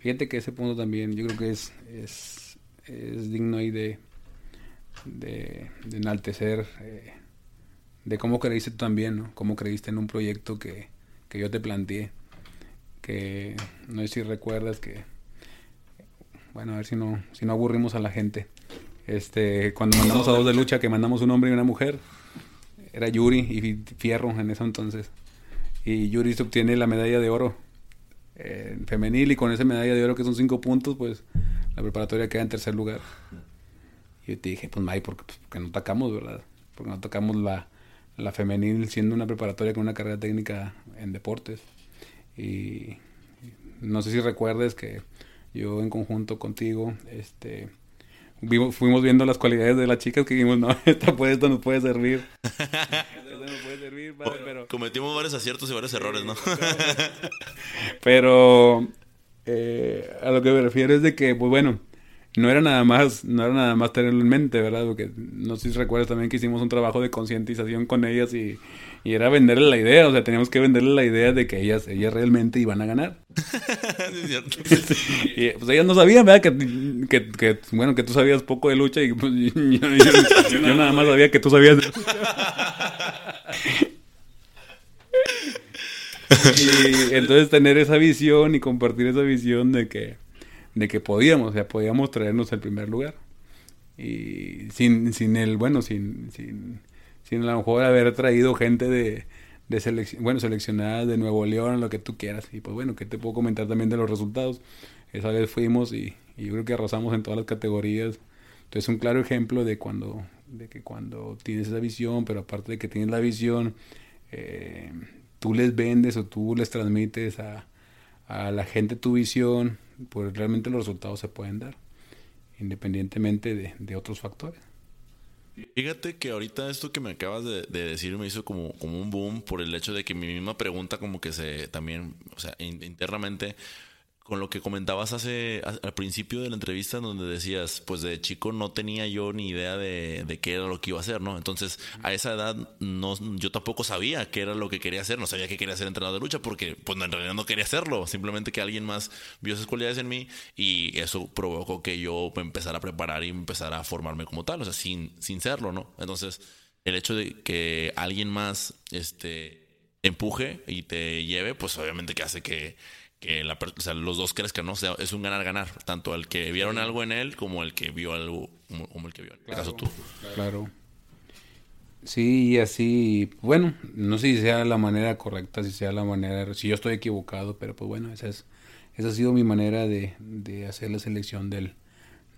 S1: Fíjate que ese punto también yo creo que es, es, digno ahí de, de, enaltecer, eh, de cómo creíste tú también, ¿no? Cómo creíste en un proyecto que, que yo te planteé, que no sé si recuerdas que, bueno, a ver si no, si no aburrimos a la gente este, cuando mandamos a dos de lucha, que mandamos un hombre y una mujer, era Yuri y Fierro en ese entonces. Y Yuri se obtiene la medalla de oro en femenil y con esa medalla de oro que son cinco puntos, pues la preparatoria queda en tercer lugar. Y yo te dije, pues May, porque, pues, porque no atacamos, ¿verdad? Porque no atacamos la, la femenil siendo una preparatoria con una carrera técnica en deportes. Y no sé si recuerdes que yo en conjunto contigo, este fuimos viendo las cualidades de las chicas que dijimos, no, esta puede, esto nos puede servir.
S2: Cometimos varios aciertos y varios errores, ¿no?
S1: pero eh, a lo que me refiero es de que, pues bueno, no era nada más, no era nada más tenerlo en mente, ¿verdad? Porque no sé si recuerdas también que hicimos un trabajo de concientización con ellas y, y, era venderle la idea, o sea, teníamos que venderle la idea de que ellas, ellas realmente iban a ganar. y pues ellas no sabían, ¿verdad? Que, que, que, bueno, que tú sabías poco de lucha y pues, yo, nada más sabía que tú sabías de y entonces tener esa visión y compartir esa visión de que de que podíamos, o sea, podíamos traernos el primer lugar. y sin, sin el, bueno, sin, sin, sin a lo mejor haber traído gente de, de selección, bueno, seleccionada de Nuevo León, lo que tú quieras. Y pues bueno, ¿qué te puedo comentar también de los resultados? Esa vez fuimos y, y yo creo que arrasamos en todas las categorías. Entonces un claro ejemplo de cuando, de que cuando tienes esa visión, pero aparte de que tienes la visión, eh, tú les vendes o tú les transmites a, a la gente tu visión, pues realmente los resultados se pueden dar, independientemente de, de otros factores.
S2: Fíjate que ahorita esto que me acabas de, de, decir me hizo como, como un boom por el hecho de que mi misma pregunta como que se también, o sea, internamente con lo que comentabas hace al principio de la entrevista donde decías, pues de chico no tenía yo ni idea de, de, qué era lo que iba a hacer, ¿no? Entonces, a esa edad no yo tampoco sabía qué era lo que quería hacer, no sabía que quería ser entrenador de lucha porque pues en realidad no quería hacerlo, simplemente que alguien más vio esas cualidades en mí y eso provocó que yo me empezara a preparar y empezara a formarme como tal, o sea, sin sin serlo, ¿no? Entonces, el hecho de que alguien más este empuje y te lleve, pues obviamente que hace que que la, o sea, los dos crezcan, ¿no? O sea, es un ganar-ganar, tanto el que vieron algo en él como el que vio algo, como, el que vio. En este caso tú.
S1: Claro. Sí, y así, bueno, no sé si sea la manera correcta, si sea la manera, si yo estoy equivocado, pero pues bueno, esa es, esa ha sido mi manera de, de hacer la selección del,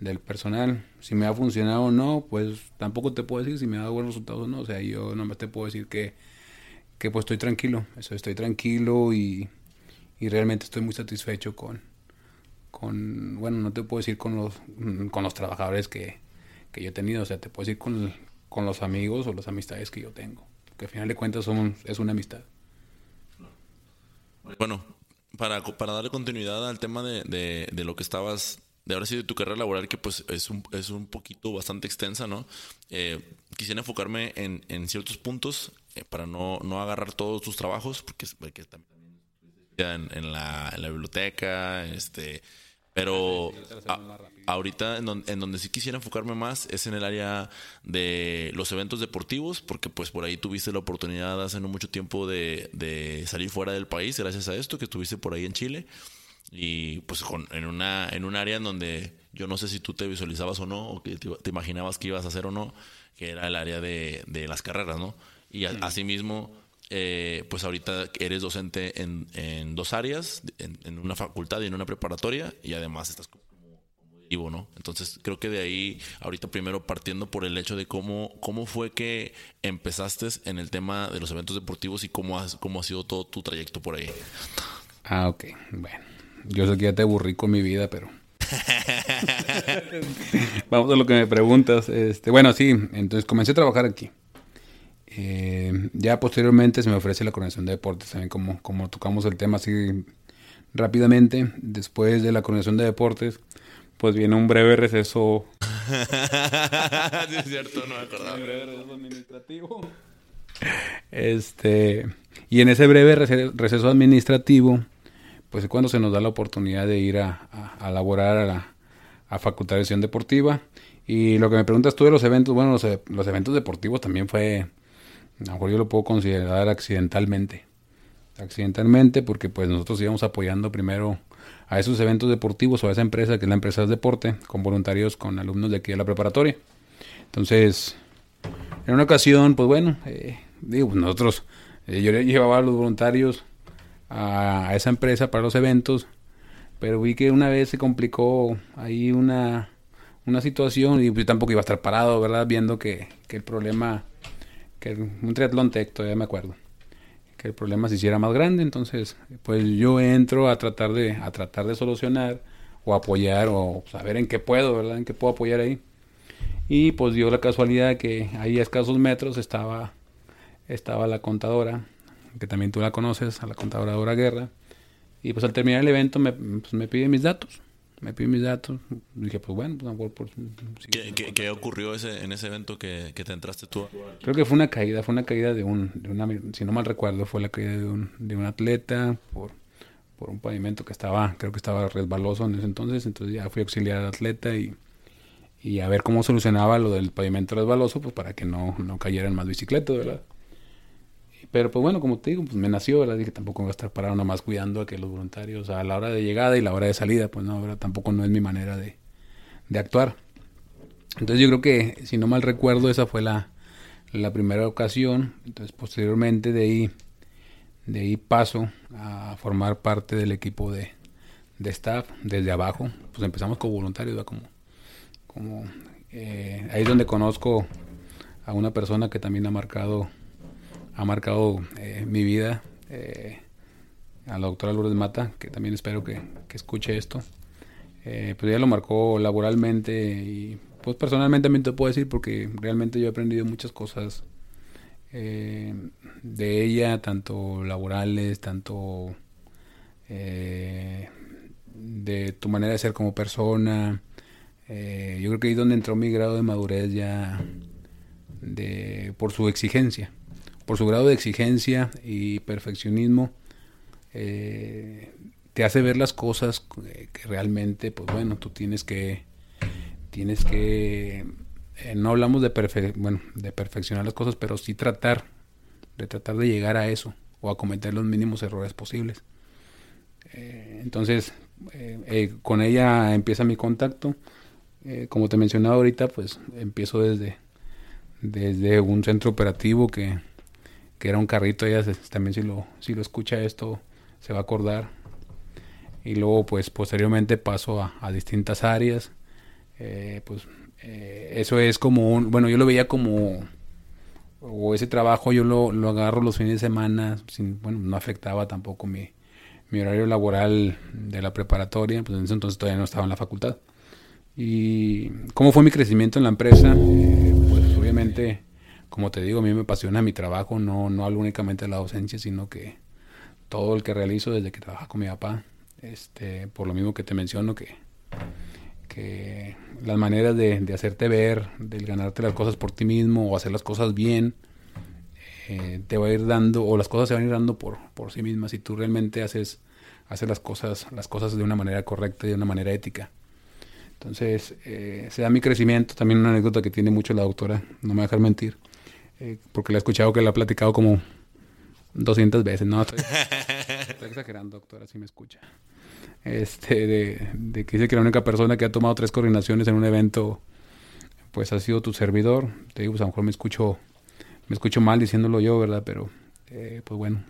S1: del personal. Si me ha funcionado o no, pues tampoco te puedo decir si me ha dado buenos resultados o no. O sea, yo no me te puedo decir que, que pues estoy tranquilo. Eso, estoy tranquilo y, y realmente estoy muy satisfecho con, con bueno, no te puedo decir con los, con los trabajadores que, que yo he tenido, o sea, te puedo decir con, con los amigos o las amistades que yo tengo, que al final de cuentas son, es una amistad.
S2: Bueno, para, para darle continuidad al tema de, de, de lo que estabas de ahora sí de tu carrera laboral, que pues es un, es un poquito bastante extensa, ¿no? Eh, quisiera enfocarme en, en ciertos puntos eh, para no, no agarrar todos tus trabajos, porque, porque también en, la, biblioteca, este, pero ahorita en, donde sí quisiera enfocarme más es en el área de los eventos deportivos, porque pues por ahí tuviste la oportunidad hace no mucho tiempo de, salir fuera del país gracias a esto, que estuviste por ahí en Chile. Y pues en, una, en un área en donde yo no sé si tú te visualizabas o no, o que te, imaginabas que ibas a hacer o no, que era el área de, las carreras, ¿no? Y asimismo eh, pues ahorita eres docente en, en dos áreas, en, una facultad y en una preparatoria, y además estás como, como ¿no? Entonces creo que de ahí, ahorita primero partiendo por el hecho de cómo, cómo fue que empezaste en el tema de los eventos deportivos y cómo, has, cómo ha sido todo tu trayecto por ahí.
S1: Ah, ok, bueno. Yo sé que ya te aburrí con mi vida, pero... Vamos a lo que me preguntas. Este, bueno, sí, entonces comencé a trabajar aquí. Eh, ya posteriormente se me ofrece la coordinación de deportes, también como, como tocamos el tema así rápidamente. Después de la coordinación de deportes, pues viene un breve receso.
S2: sí, es cierto, no me acordaba. Un breve receso
S1: administrativo. Este, y en ese breve receso administrativo, pues es cuando se nos da la oportunidad de ir a, a, a laborar a la a Facultad de Acción Deportiva. Y lo que me preguntas tú de los eventos, bueno, los, los eventos deportivos también fue a lo mejor yo lo puedo considerar accidentalmente. Accidentalmente porque pues nosotros íbamos apoyando primero a esos eventos deportivos o a esa empresa que es la empresa de deporte con voluntarios, con alumnos de aquí de la preparatoria. Entonces, en una ocasión, pues bueno, eh, digo, pues, nosotros, eh, yo llevaba a los voluntarios a, esa empresa para los eventos, pero vi que una vez se complicó ahí una, una situación y pues, tampoco iba a estar parado, ¿verdad? Viendo que, que el problema que un triatlón tech, todavía me acuerdo, que el problema se hiciera más grande, entonces pues yo entro a tratar de, a tratar de solucionar o apoyar o saber en qué puedo, ¿verdad? En qué puedo apoyar ahí. Y pues dio la casualidad que ahí a escasos metros estaba, estaba la contadora, que también tú la conoces, a la contadora Dora Guerra. Y pues al terminar el evento me, pues, me pide mis datos me pide mis datos. Dije, pues bueno, pues por,
S2: ¿Qué, ¿Qué, ocurrió ese, en ese evento que, que, te entraste tú?
S1: Creo que fue una caída, fue una caída de un, de una, si no mal recuerdo, fue la caída de un, de un atleta por, por un pavimento que estaba, creo que estaba resbaloso en ese entonces, entonces ya fui a auxiliar al atleta y, y a ver cómo solucionaba lo del pavimento resbaloso, pues para que no, no cayeran más bicicletas, ¿verdad? Pero pues bueno, como te digo, pues me nació, ¿verdad? Dije, tampoco voy a estar parado nomás cuidando a que los voluntarios a la hora de llegada y la hora de salida, pues no, ¿verdad? Tampoco no es mi manera de, de actuar. Entonces yo creo que, si no mal recuerdo, esa fue la, la primera ocasión. Entonces posteriormente de ahí, de ahí paso a formar parte del equipo de, de staff desde abajo. Pues empezamos como voluntarios, como, como eh, ahí es donde conozco a una persona que también ha marcado, ha marcado eh, mi vida, eh, a la doctora Lourdes Mata, que también espero que, que escuche esto. pues ella lo marcó laboralmente y pues personalmente también te puedo decir porque realmente yo he aprendido muchas cosas eh, de ella, tanto laborales, tanto eh, de tu manera de ser como persona. Eh, yo creo que ahí es donde entró mi grado de madurez ya de, por su exigencia, por su grado de exigencia y perfeccionismo. te hace ver las cosas que realmente, pues bueno, tú tienes que tienes que eh, no hablamos de bueno, de perfeccionar las cosas, pero sí tratar de tratar de llegar a eso o a cometer los mínimos errores posibles. Eh, entonces, eh, con ella empieza mi contacto. como te mencionaba ahorita, pues empiezo desde, desde un centro operativo que, que era un carrito. Ella también si lo, si lo escucha esto se va a acordar. Y luego, pues posteriormente paso a, a distintas áreas eh, pues eh, eso es como un, bueno, yo lo veía como, o ese trabajo yo lo, lo agarro los fines de semana, sin, bueno, no afectaba tampoco mi, mi horario laboral de la preparatoria, pues en ese entonces todavía no estaba en la facultad. Y cómo fue mi crecimiento en la empresa, eh, pues obviamente, como te digo, a mí me apasiona mi trabajo, no, no hablo únicamente de la docencia, sino que todo el que realizo desde que trabajo con mi papá, este, por lo mismo que te menciono que que las maneras de, hacerte ver, de ganarte las cosas por ti mismo o hacer las cosas bien, eh, te va a ir dando, o las cosas se van a ir dando por, por sí mismas si tú realmente haces, haces las, cosas, las cosas de una manera correcta y de una manera ética. Entonces, eh, se da mi crecimiento, también una anécdota que tiene mucho la doctora, no me voy a dejar mentir, eh, porque la he escuchado que la ha platicado como 200 veces, no, estoy, estoy exagerando, doctora, si me escucha este, de, que dice que la única persona que ha tomado tres coordinaciones en un evento, pues ha sido tu servidor. Te digo, pues a lo mejor me escucho, me escucho mal diciéndolo yo, ¿verdad? Pero, eh, pues bueno,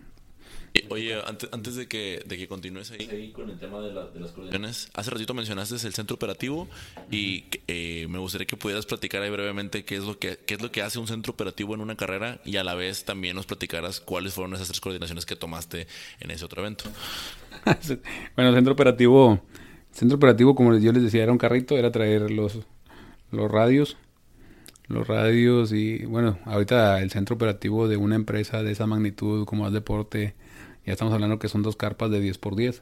S2: Oye, antes, antes de que, de que continúes ahí, con el tema de, las coordinaciones, hace ratito mencionaste el centro operativo y eh, me gustaría que pudieras platicar ahí brevemente qué es, lo que, qué es lo que hace un centro operativo en una carrera y a la vez también nos platicaras cuáles fueron esas tres coordinaciones que tomaste en ese otro evento.
S1: bueno, el centro operativo, centro operativo, como yo les decía, era un carrito, era traer los, los radios, los radios y bueno, ahorita el centro operativo de una empresa de esa magnitud como es deporte ya estamos hablando que son dos carpas de 10 por 10.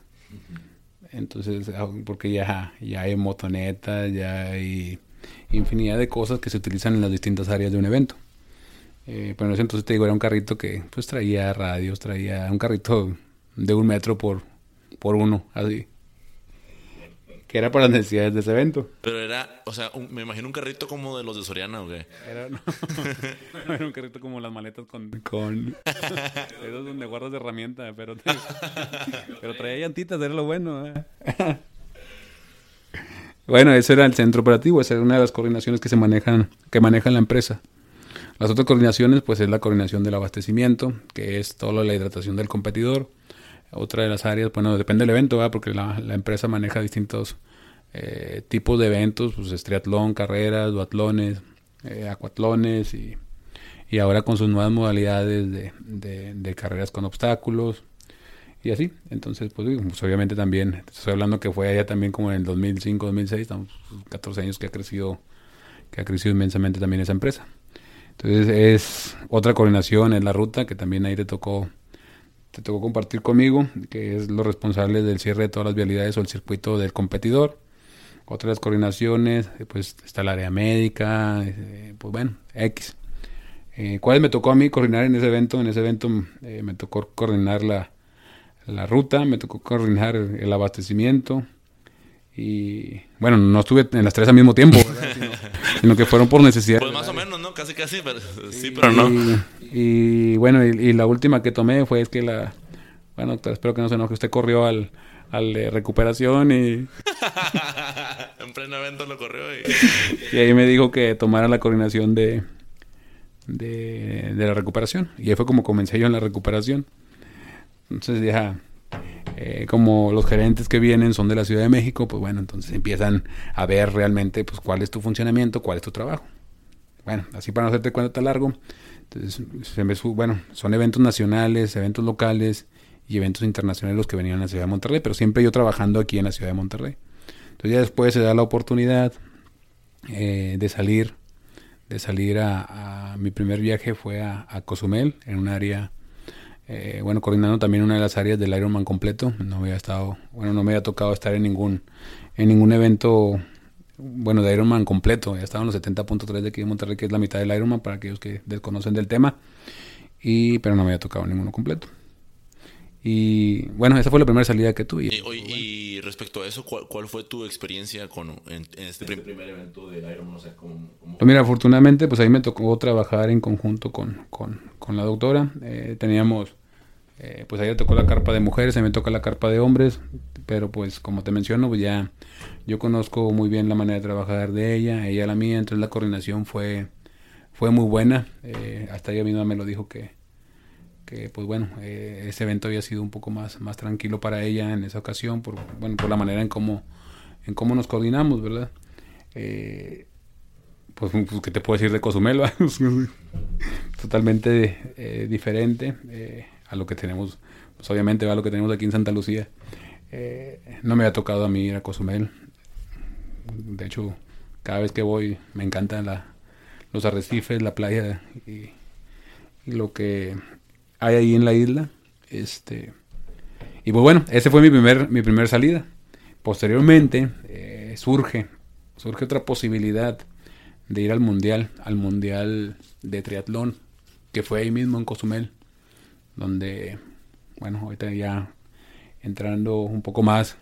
S1: Entonces, ah, porque ya, ya hay motonetas, ya hay infinidad de cosas que se utilizan en las distintas áreas de un evento. Eh, pero en ese entonces te digo, era un carrito que pues traía radios, traía un carrito de un metro por, por uno, así que era para las necesidades de ese evento.
S2: Pero era, o sea, me imagino un carrito como de los de Soriana, ¿o qué?
S1: Era, no, era un carrito como las maletas con... con esos donde guardas herramienta, pero, pero traía llantitas, era lo bueno. ¿eh? bueno, ese era el centro operativo, esa era una de las coordinaciones que se manejan, que maneja la empresa. Las otras coordinaciones, pues es la coordinación del abastecimiento, que es toda la hidratación del competidor, otra de las áreas, bueno, depende del evento, porque la, empresa maneja distintos eh, tipos de eventos, pues es triatlón, carreras, duatlones, eh, acuatlones y, y, ahora con sus nuevas modalidades de, de, carreras con obstáculos y así. Entonces, pues, pues, obviamente también, estoy hablando que fue allá también como en el 2005, 2006, estamos 14 años que ha crecido, que ha crecido inmensamente también esa empresa. Entonces es otra coordinación en la ruta que también ahí le tocó te tocó compartir conmigo, que es lo responsable del cierre de todas las vialidades o el circuito del competidor. Otras coordinaciones, eh, pues está el área médica, eh, pues bueno, X. Eh, ¿Cuáles me tocó a mí coordinar en ese evento? En ese evento eh, me tocó coordinar la, la ruta, me tocó coordinar el abastecimiento, y bueno, no estuve en las tres al mismo tiempo, sino, que fueron por necesidad.
S2: Pues más o menos, ¿no? Casi, casi, pero sí, pero no.
S1: Y, bueno, y, la última que tomé fue es que la... Bueno, doctor, espero que no se enoje. Usted corrió al, al de recuperación y...
S2: en pleno evento lo corrió y...
S1: y ahí me dijo que tomara la coordinación de, de, de la recuperación. Y ahí fue como comencé yo en la recuperación. Entonces ya, eh, como los gerentes que vienen son de la Ciudad de México, pues bueno, entonces empiezan a ver realmente pues cuál es tu funcionamiento, cuál es tu trabajo. Bueno, así para no hacerte cuento tan largo, entonces, se me bueno, son eventos nacionales, eventos locales y eventos internacionales los que venían a la Ciudad de Monterrey, pero siempre yo trabajando aquí en la Ciudad de Monterrey. Entonces ya después se da la oportunidad eh, de salir, de salir a, mi primer viaje fue a, a Cozumel, en un área, eh, bueno, coordinando también una de las áreas del Ironman completo. No había estado, bueno, no me había tocado estar en ningún, en ningún evento, bueno, de Ironman completo. Ya estaban los 70.3 de aquí de Monterrey, que es la mitad del Ironman, para aquellos que desconocen del tema. Y, pero no me había tocado ninguno completo. Y bueno, esa fue la primera salida que tuve.
S2: Y, oye, y respecto a eso, ¿cuál, cuál fue tu experiencia con, en, en este prim- primer evento del Ironman? O sea, ¿cómo, cómo-
S1: Pues mira, afortunadamente, pues ahí me tocó trabajar en conjunto con, con, con la doctora. Eh, teníamos, eh, pues le tocó la carpa de mujeres, a me toca la carpa de hombres, pero pues como te menciono, pues ya yo conozco muy bien la manera de trabajar de ella, ella la mía, entonces la coordinación fue, fue muy buena. Eh, hasta ella misma me lo dijo que, que pues bueno, eh, ese evento había sido un poco más, más tranquilo para ella en esa ocasión, por, bueno, por la manera en cómo, en cómo nos coordinamos, ¿verdad? Pues, pues, ¿qué te puedo decir de Cozumel? Totalmente diferente a lo que tenemos, pues obviamente a lo que tenemos aquí en Santa Lucía. Eh, no me ha tocado a mí ir a Cozumel. De hecho, cada vez que voy me encantan la, los arrecifes, la playa y, lo que hay ahí en la isla. Este, y pues bueno, ese fue mi primer, mi salida. Posteriormente eh, surge, surge otra posibilidad de ir al mundial, al mundial de triatlón, que fue ahí mismo en Cozumel, donde, bueno, ahorita ya entrando un poco más,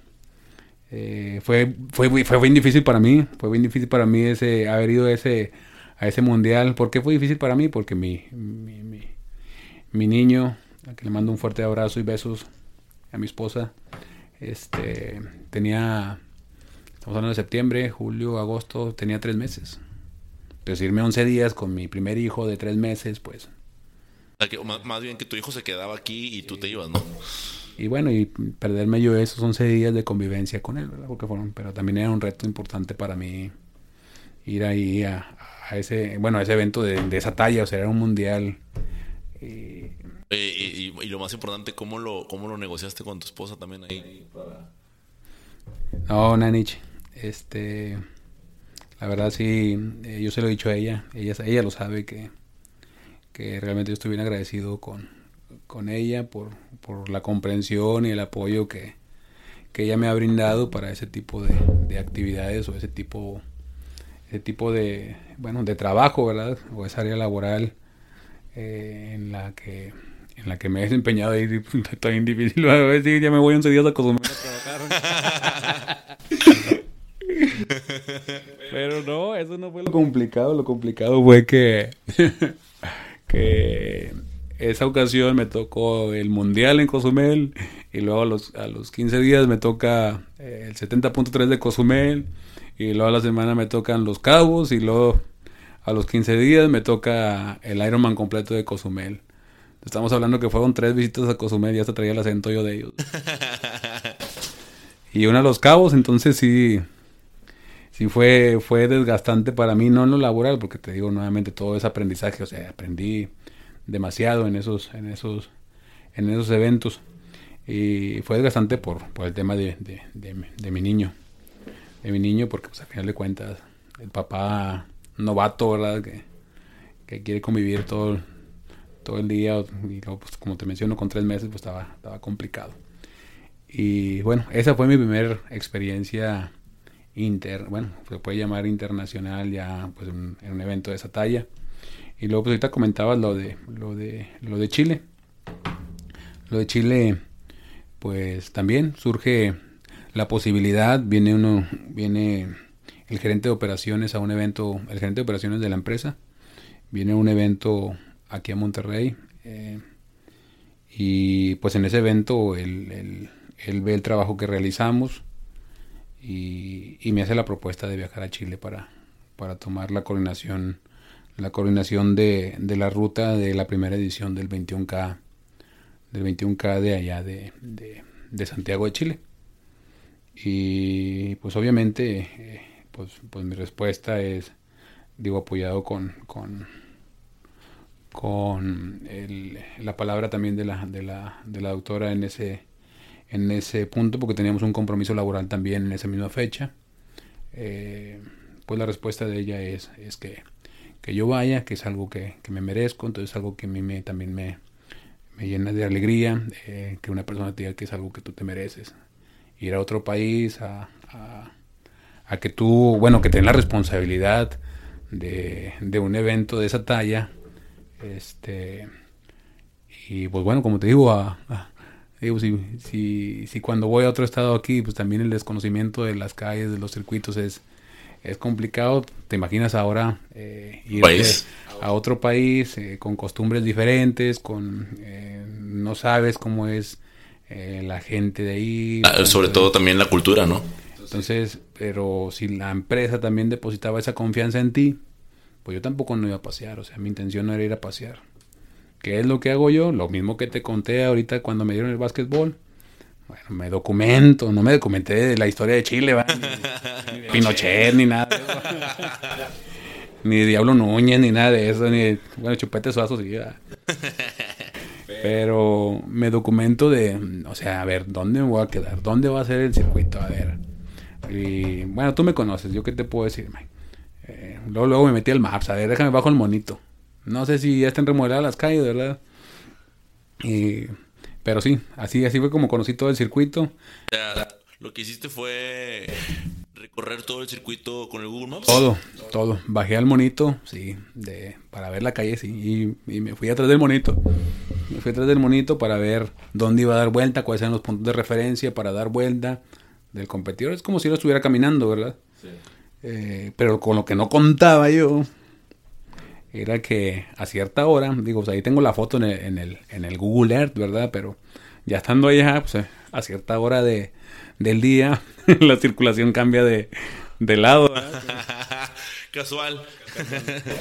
S1: eh, fue, fue, fue bien difícil para mí, fue bien difícil para mí ese, haber ido ese, a ese mundial. ¿Por qué fue difícil para mí? Porque mi, mi, mi, mi niño, a que le mando un fuerte abrazo y besos a mi esposa, este, tenía, estamos hablando de septiembre, julio, agosto, tenía tres meses. Entonces irme 11 días con mi primer hijo de tres meses, pues,
S2: que más, más bien que tu hijo se quedaba aquí y tú te ibas, ¿no?
S1: y bueno, y perderme yo esos 11 días de convivencia con él, ¿verdad? Porque fueron, pero también era un reto importante para mí ir ahí a, a ese, bueno, a ese evento de, de esa talla, o sea, era un mundial. y-
S2: Eh, y, y- y lo más importante, ¿cómo lo, ¿cómo lo negociaste con tu esposa también ahí?
S1: No, Nanich, este, la verdad sí, eh, yo se lo he dicho a ella, ella, ella lo sabe que, que realmente yo estoy bien agradecido con, con ella por, por la comprensión y el apoyo que, que ella me ha brindado para ese tipo de, de actividades o ese tipo, ese tipo de, bueno, de trabajo, ¿verdad? O esa área laboral eh, en la que en la que me he desempeñado ahí está bien difícil a decir ya me voy 11 días a Cozumel a trabajar pero no eso no fue lo complicado lo complicado fue que que esa ocasión me tocó el mundial en Cozumel y luego a los, a los 15 días me toca eh, el 70.3 de Cozumel y luego a la semana me tocan los Cabos y luego a los 15 días me toca el Ironman completo de Cozumel. Estamos hablando que fueron tres visitas a Cozumel y hasta traía el acento yo de ellos. y una a los Cabos, entonces sí, sí fue, fue desgastante para mí, no en lo laboral, porque te digo nuevamente todo es aprendizaje, o sea, aprendí demasiado en esos, en esos, en esos eventos. Y fue desgastante por, por el tema de, de, de, mi- niño. De mi niño, porque pues al final de cuentas, el papá novato, ¿verdad? Que, que quiere convivir todo, todo el día. Y luego, pues como te menciono, con tres meses, pues estaba, estaba complicado. Y bueno, esa fue mi primera experiencia inter, bueno, se puede llamar internacional ya pues en, un evento de esa talla. Y luego pues ahorita comentabas lo de lo de lo de Chile. Lo de Chile pues también surge la posibilidad, viene uno viene el gerente de operaciones a un evento, el gerente de operaciones de la empresa viene a un evento aquí a Monterrey eh, y pues en ese evento él, él- él ve el trabajo que realizamos y, me hace la propuesta de viajar a Chile para, para tomar la coordinación la coordinación de, de, la ruta de la primera edición del 21K del 21K de allá de, de, Santiago de Chile. Y pues obviamente eh, pues, pues mi respuesta es digo apoyado con con, con la palabra también de la, de la, de la doctora en ese en ese punto porque teníamos un compromiso laboral también en esa misma fecha eh, pues la respuesta de ella es, es que, que yo vaya, que es algo que, que, me merezco, entonces algo que a mí me, también me, me llena de alegría, eh, que una persona te diga que es algo que tú te mereces. Ir a otro país, a, a, a que tú, bueno, que tengas la responsabilidad de, de, un evento de esa talla, este, y pues bueno, como te digo, a, a digo, si, si, si cuando voy a otro estado aquí, pues también el desconocimiento de las calles, de los circuitos es es complicado. Te imaginas ahora eh, ir a otro país eh, con costumbres diferentes, con eh, no sabes cómo es eh, la gente de ahí.
S2: Ah, sobre todo también la cultura, ¿no?
S1: Entonces, pero si la empresa también depositaba esa confianza en ti, pues yo tampoco no iba a pasear. O sea, mi intención no era ir a pasear. ¿Qué es lo que hago yo? Lo mismo que te conté ahorita cuando me dieron el básquetbol bueno, me documento, no me documenté de la historia de Chile, ¿va? Ni, Pinochet, ni nada. De eso. ni Diablo Núñez, ni nada de eso, ni bueno, Chupete Suazo, sí, ¿va? Pero me documento de, o sea, a ver, ¿dónde me voy a quedar? ¿Dónde va a ser el circuito? A ver. Y bueno, tú me conoces, ¿yo qué te puedo decir, Mike? Eh, luego, luego me metí al Maps, a ver, déjame bajo el monito. No sé si ya están remodeladas las calles, ¿verdad? Y pero sí, así, así fue como conocí todo el circuito.
S2: Ya, lo que hiciste fue recorrer todo el circuito con el Google Maps.
S1: Todo, todo. Bajé al monito, sí, de, para ver la calle, sí, y, y, me fui atrás del monito. Me fui atrás del monito para ver dónde iba a dar vuelta, cuáles eran los puntos de referencia para dar vuelta del competidor. Es como si lo estuviera caminando, ¿verdad? Sí. Eh, pero con lo que no contaba yo era que a cierta hora, digo, pues ahí tengo la foto en el, en el, en el Google Earth, ¿verdad? Pero ya estando allá, pues a cierta hora de, del día, la circulación cambia de, de lado.
S2: Casual.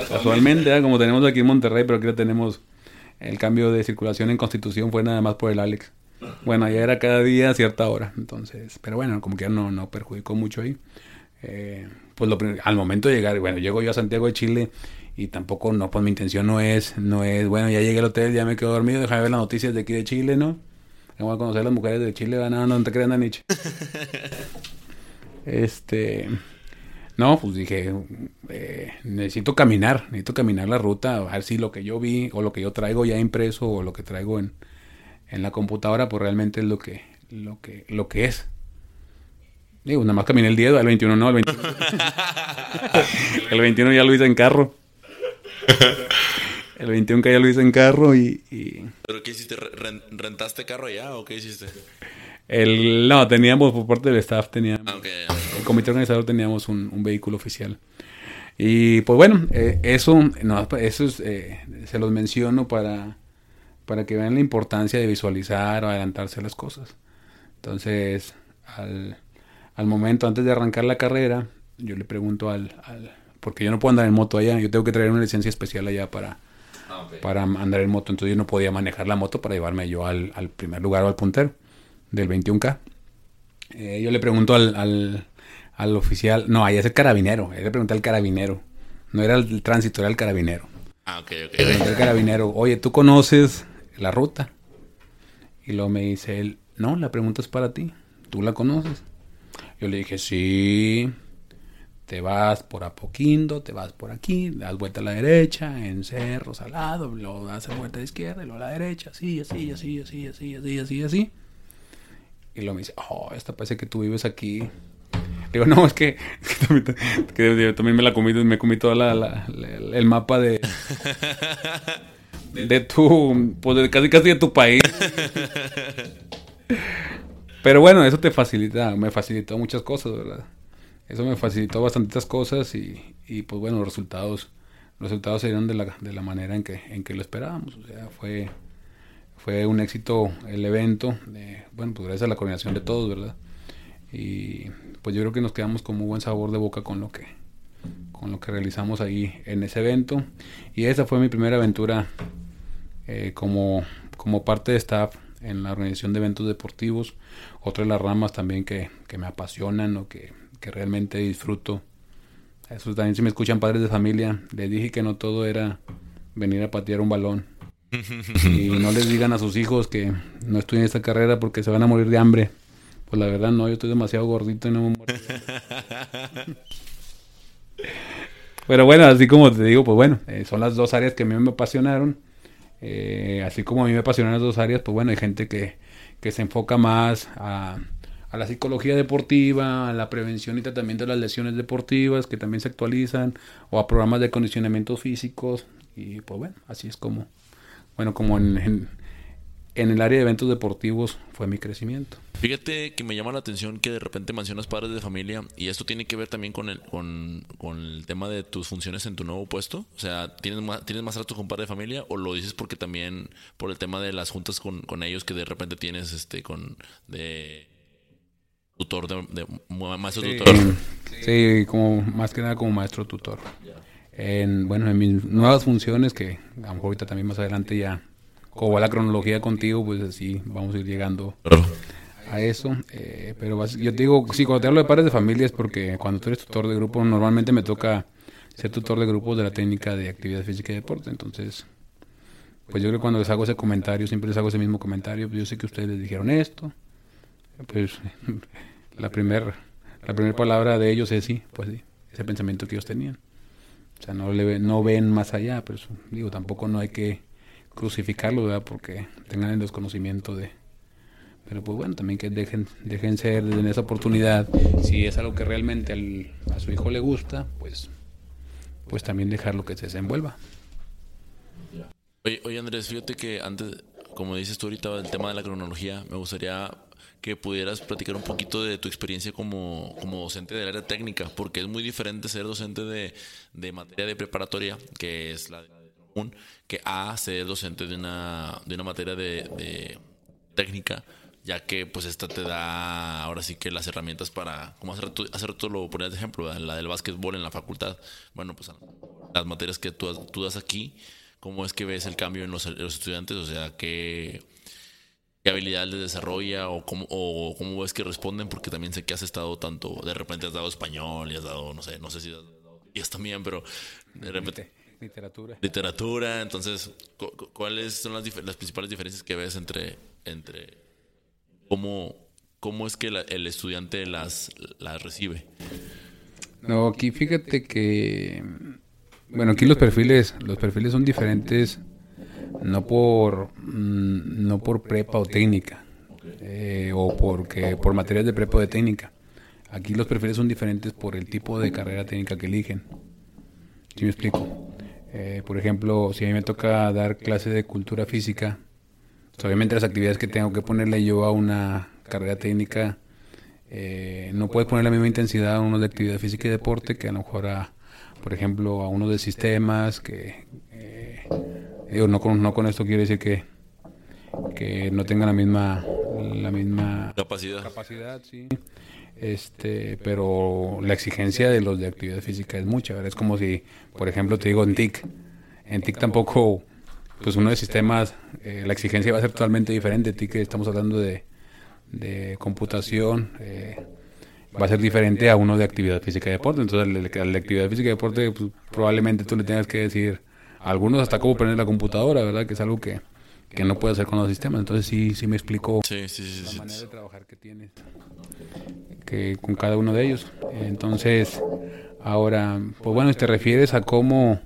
S1: Casualmente, ¿eh? como tenemos aquí en Monterrey, pero aquí tenemos el cambio de circulación en Constitución fue nada más por el Alex. Bueno, allá era cada día a cierta hora, entonces, pero bueno, como que ya no, no perjudicó mucho ahí. Eh, pues lo, al momento de llegar, bueno, llego yo a Santiago de Chile y tampoco no pues mi intención no es no es bueno ya llegué al hotel ya me quedo dormido déjame ver las noticias de aquí de Chile no voy a conocer a las mujeres de Chile van no, no te crean Nietzsche este no pues dije eh, necesito caminar necesito caminar la ruta a ver si lo que yo vi o lo que yo traigo ya impreso o lo que traigo en, en la computadora pues realmente es lo que lo que lo que es Digo, nada más caminé el 10, el 21 no, el 21. el 21 ya lo hice en carro. el 21 que ya lo hice en carro y, y...
S2: ¿Pero qué hiciste? ¿Rentaste carro ya o qué hiciste?
S1: El, no, teníamos por parte del staff, teníamos, ah, okay. el comité organizador teníamos un, un, vehículo oficial. Y pues bueno, eh, eso, no, eso es, eh, se los menciono para, para que vean la importancia de visualizar o adelantarse a las cosas. Entonces, al, al momento, antes de arrancar la carrera, yo le pregunto al, al porque yo no puedo andar en moto allá, yo tengo que traer una licencia especial allá para, ah, okay. para andar en moto, entonces yo no podía manejar la moto para llevarme yo al, al primer lugar o al puntero del 21K. Eh, yo le pregunto al, al, al, oficial, no, allá es el carabinero, le pregunté al carabinero, no era el tránsito, era el carabinero.
S2: Ah, ok, ok.
S1: Le pregunté al carabinero, oye, ¿tú conoces la ruta? Y luego me dice él, no, la pregunta es para ti, ¿tú la conoces? Yo le dije, sí, te vas por Apoquindo, te vas por aquí, das vuelta a la derecha, en Cerros al lado, luego das vuelta a la izquierda y luego a la derecha, así, así, así, así, así, así, así, así. Y luego me dice, oh, esta parece que tú vives aquí. Digo, no, es que, que, también, que yo también me la comí, me comí todo la, la, la, el mapa de, de tu, pues de casi casi de tu país. Pero bueno, eso te facilita, me facilitó muchas cosas, ¿verdad? Eso me facilitó bastantes cosas y, y pues bueno, los resultados, los resultados se dieron de la, de la manera en que, en que lo esperábamos. O sea, fue, fue un éxito el evento, de, bueno, pues gracias a la coordinación de todos, ¿verdad? y pues yo creo que nos quedamos con muy buen sabor de boca con lo que con lo que realizamos ahí en ese evento y esa fue mi primera aventura eh, como, como parte de staff en la organización de eventos deportivos otra de las ramas también que, que me apasionan o que, que realmente disfruto eso también si me escuchan padres de familia les dije que no todo era venir a patear un balón y no les digan a sus hijos que no estoy en esta carrera porque se van a morir de hambre. Pues la verdad no, yo estoy demasiado gordito y no me muero. Pero bueno, así como te digo, pues bueno, eh, son las dos áreas que a mí me apasionaron. Eh, así como a mí me apasionan las dos áreas, pues bueno, hay gente que, que se enfoca más a, a, la psicología deportiva, a la prevención y tratamiento de las lesiones deportivas, que también se actualizan, o a programas de condicionamiento físicos. Y pues bueno, así es como, bueno, como en, en, el área de eventos deportivos fue mi crecimiento.
S2: Fíjate que me llama la atención que de repente mencionas padres de familia y esto tiene que ver también con el, con, con el tema de tus funciones en tu nuevo puesto. O sea, ¿tienes más, ¿tienes más trato con padres de familia o lo dices porque también por el tema de las juntas con, con ellos que de repente tienes este con de tutor, de, de maestro
S1: sí,
S2: tutor?
S1: Sí, como más que nada como maestro tutor. En, bueno, en mis nuevas funciones, que a lo mejor ahorita también más adelante ya, como va la cronología contigo, pues así vamos a ir llegando a eso. Eh, pero yo te digo, sí, cuando te hablo de padres de familia es porque cuando tú eres tutor de grupo, normalmente me toca ser tutor de grupos de la técnica de actividad física y deporte. Entonces, pues yo creo que cuando les hago ese comentario, siempre les hago ese mismo comentario. Pues yo sé que ustedes les dijeron esto. Pues la primera la palabra de ellos es sí, pues sí, ese pensamiento que ellos tenían. O sea, no, le, no ven más allá, pero eso, digo, tampoco no hay que crucificarlo, ¿verdad? Porque tengan el desconocimiento de... Pero pues bueno, también que dejen, dejen ser en esa oportunidad. Si es algo que realmente al, a su hijo le gusta, pues, pues también dejarlo que se desenvuelva.
S2: Oye, oye Andrés, fíjate que antes, como dices tú ahorita, el tema de la cronología, me gustaría que pudieras platicar un poquito de tu experiencia como, como docente del área técnica, porque es muy diferente ser docente de, de materia de preparatoria, que es la de común, que a ser docente de una, de una materia de, de técnica, ya que pues esta te da ahora sí que las herramientas para, como hacer rato, hace rato lo ponías de ejemplo, la del básquetbol en la facultad, bueno, pues las materias que tú, tú das aquí, ¿cómo es que ves el cambio en los, en los estudiantes? O sea, que qué habilidad les desarrolla o cómo, o cómo ves que responden, porque también sé que has estado tanto, de repente has dado español y has dado, no sé, no sé si has dado inglés también, pero de repente...
S1: Literatura.
S2: Literatura, entonces, ¿cuáles son las, las principales diferencias que ves entre, entre cómo, cómo es que la, el estudiante las, las recibe?
S1: No, aquí fíjate que, bueno, aquí los perfiles, los perfiles son diferentes no por mm, no por prepa o técnica eh, o porque por materias de prepa o de técnica aquí los perfiles son diferentes por el tipo de carrera técnica que eligen ¿Sí me explico? Eh, por ejemplo si a mí me toca dar clase de cultura física pues obviamente las actividades que tengo que ponerle yo a una carrera técnica eh, no puedes poner la misma intensidad a uno de actividad física y deporte que a lo mejor a por ejemplo a uno de sistemas que Digo, no con, no con esto quiere decir que, que no tengan la misma la misma
S2: capacidad.
S1: capacidad sí. Este, pero la exigencia de los de actividad física es mucha, ¿verdad? Es como si, por ejemplo, te digo en TIC, en TIC tampoco, pues uno de sistemas, eh, la exigencia va a ser totalmente diferente. TIC estamos hablando de, de computación, eh, va a ser diferente a uno de actividad física y deporte. Entonces, la, la actividad física y deporte, pues, probablemente tú le tengas que decir algunos hasta cómo prender la computadora, ¿verdad? Que es algo que, que no puede hacer con los sistemas. Entonces sí, sí me explicó
S2: sí, sí, sí,
S1: la manera de trabajar que tienes que con cada uno de ellos. Entonces, ahora, pues bueno, te refieres a cómo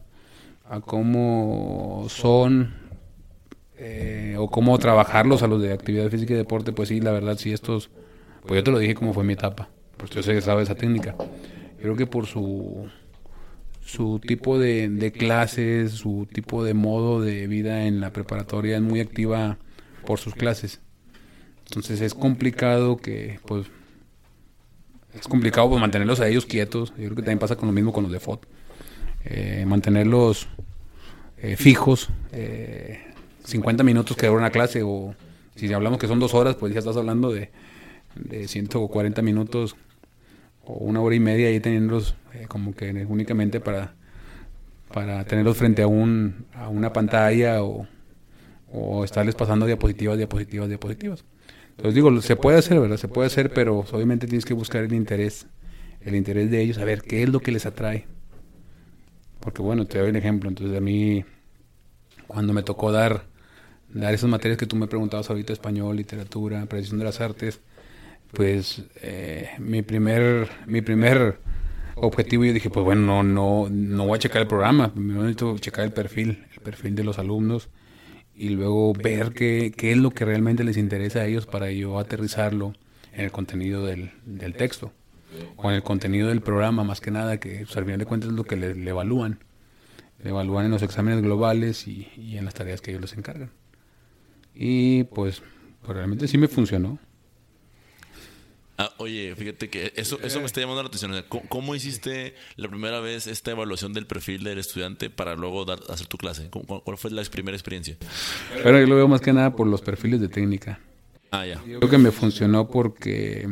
S1: a cómo son eh, o cómo trabajarlos a los de actividad física y deporte, pues sí, la verdad sí estos, pues yo te lo dije como fue mi etapa, pues yo sé que sabes esa técnica. Creo que por su su tipo de, de clases, su tipo de modo de vida en la preparatoria es muy activa por sus clases. Entonces es complicado que, pues, es complicado pues, mantenerlos a ellos quietos. Yo creo que también pasa con lo mismo con los de FOT. Eh, mantenerlos eh, fijos, eh, 50 minutos que dura una clase o si hablamos que son dos horas, pues ya estás hablando de, de 140 minutos o una hora y media ahí teniéndolos eh, como que únicamente para, para tenerlos frente a, un, a una pantalla o, o estarles pasando diapositivas, diapositivas, diapositivas. Entonces digo, se puede hacer, ¿verdad? Se puede hacer, pero obviamente tienes que buscar el interés, el interés de ellos, a ver qué es lo que les atrae. Porque bueno, te doy el ejemplo, entonces a mí, cuando me tocó dar, dar esas materias que tú me preguntabas ahorita, español, literatura, precisión de las artes, pues eh, mi primer, mi primer objetivo yo dije, pues bueno, no, no, no voy a checar el programa, primero necesito checar el perfil, el perfil de los alumnos y luego ver qué, qué es lo que realmente les interesa a ellos para yo aterrizarlo en el contenido del, del texto o en el contenido del programa más que nada que pues, al final de cuentas es lo que le, evalúan. Le evalúan en los exámenes globales y, en las tareas que ellos les encargan. Y pues, pues realmente sí me funcionó
S2: Ah, oye, fíjate que eso, eso me está llamando la atención. ¿cómo, hiciste la primera vez esta evaluación del perfil del estudiante para luego dar, hacer tu clase? ¿Cuál fue la primera experiencia?
S1: Pero yo lo veo más que nada por los perfiles de técnica.
S2: Ah, ya.
S1: Yo creo que me funcionó porque,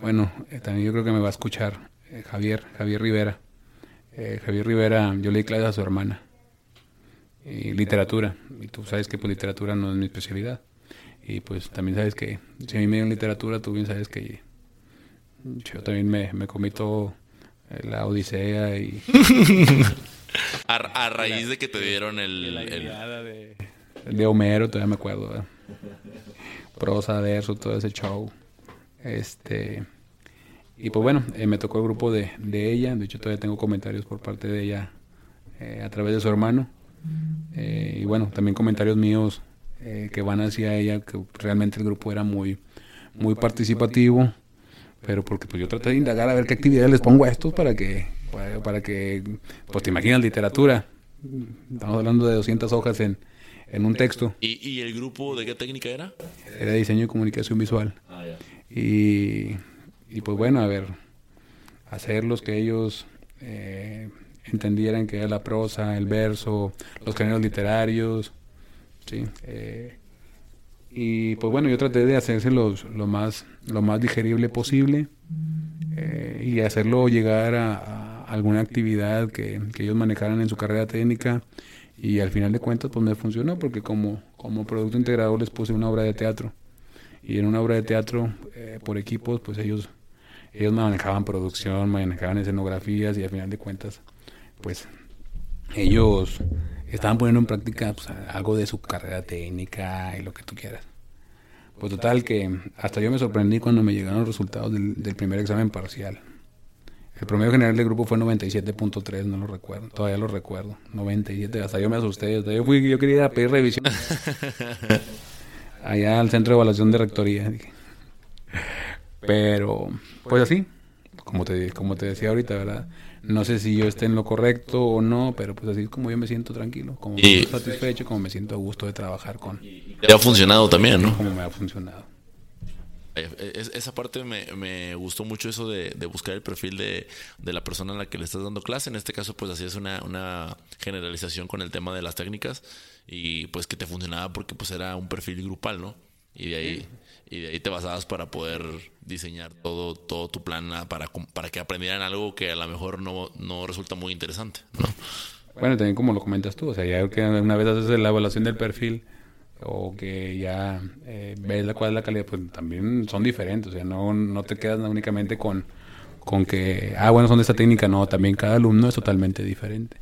S1: bueno, eh, también yo creo que me va a escuchar eh, Javier, Javier Rivera. Eh, Javier Rivera, yo leí clases a su hermana. Y literatura. Y tú sabes que pues literatura no es mi especialidad. Y pues también sabes que si a mí me dio literatura, tú bien sabes que yo también me, me comí todo eh, la Odisea y...
S2: a, raíz de que te dieron el...
S1: De, de, Homero, todavía me acuerdo. Prosa, verso, todo ese show. Este... Y pues bueno, eh, me tocó el grupo de, de, ella. De hecho, todavía tengo comentarios por parte de ella eh, a través de su hermano. y bueno, también comentarios míos eh, que van hacia ella, que realmente el grupo era muy, muy participativo, pero porque pues yo traté de indagar a ver qué actividades les pongo a estos para que, para, que, pues te imaginas literatura, estamos hablando de 200 hojas en, en un texto.
S2: ¿Y, ¿Y, el grupo de qué técnica era?
S1: Era diseño y comunicación visual. Ah, y, y pues bueno, a ver, hacerlos que ellos eh, entendieran que era la prosa, el verso, los géneros literarios, ¿sí? Eh, y pues bueno, yo traté de hacerse lo, más, lo más digerible posible eh, y hacerlo llegar a, alguna actividad que, ellos manejaran en su carrera técnica y al final de cuentas pues me funcionó porque como, como producto integrador les puse una obra de teatro y en una obra de teatro eh, por equipos pues ellos ellos manejaban producción, manejaban escenografías y al final de cuentas pues ellos estaban poniendo en práctica pues, algo de su carrera técnica y lo que tú quieras. Pues total que hasta yo me sorprendí cuando me llegaron los resultados del, primer examen parcial. El promedio general del grupo fue 97.3, no lo recuerdo, todavía lo recuerdo. 97, hasta yo me asusté, yo, fui, yo quería pedir revisión. Allá al centro de evaluación de rectoría. Pero, pues así, como te, como te decía ahorita, ¿verdad? No sé si yo esté en lo correcto o no, pero pues así es como yo me siento tranquilo, como me siento satisfecho, como me siento a gusto de trabajar con.
S2: Y te ha funcionado también, ¿no?
S1: Como me ha funcionado.
S2: Esa parte me, me gustó mucho eso de, de buscar el perfil de, de, la persona a la que le estás dando clase. En este caso, pues así es una, una generalización con el tema de las técnicas y pues que te funcionaba porque pues era un perfil grupal, ¿no? Y de ahí, y de ahí te basabas para poder diseñar todo, todo tu plan para, para que aprendieran algo que a lo mejor no, no resulta muy interesante. ¿no?
S1: Bueno, también como lo comentas tú, o sea, ya que una vez haces la evaluación del perfil o que ya eh, ves la, cuál es la calidad, pues también son diferentes, o sea, no, no te quedas únicamente con, con que, ah, bueno, son de esta técnica, no, también cada alumno es totalmente diferente.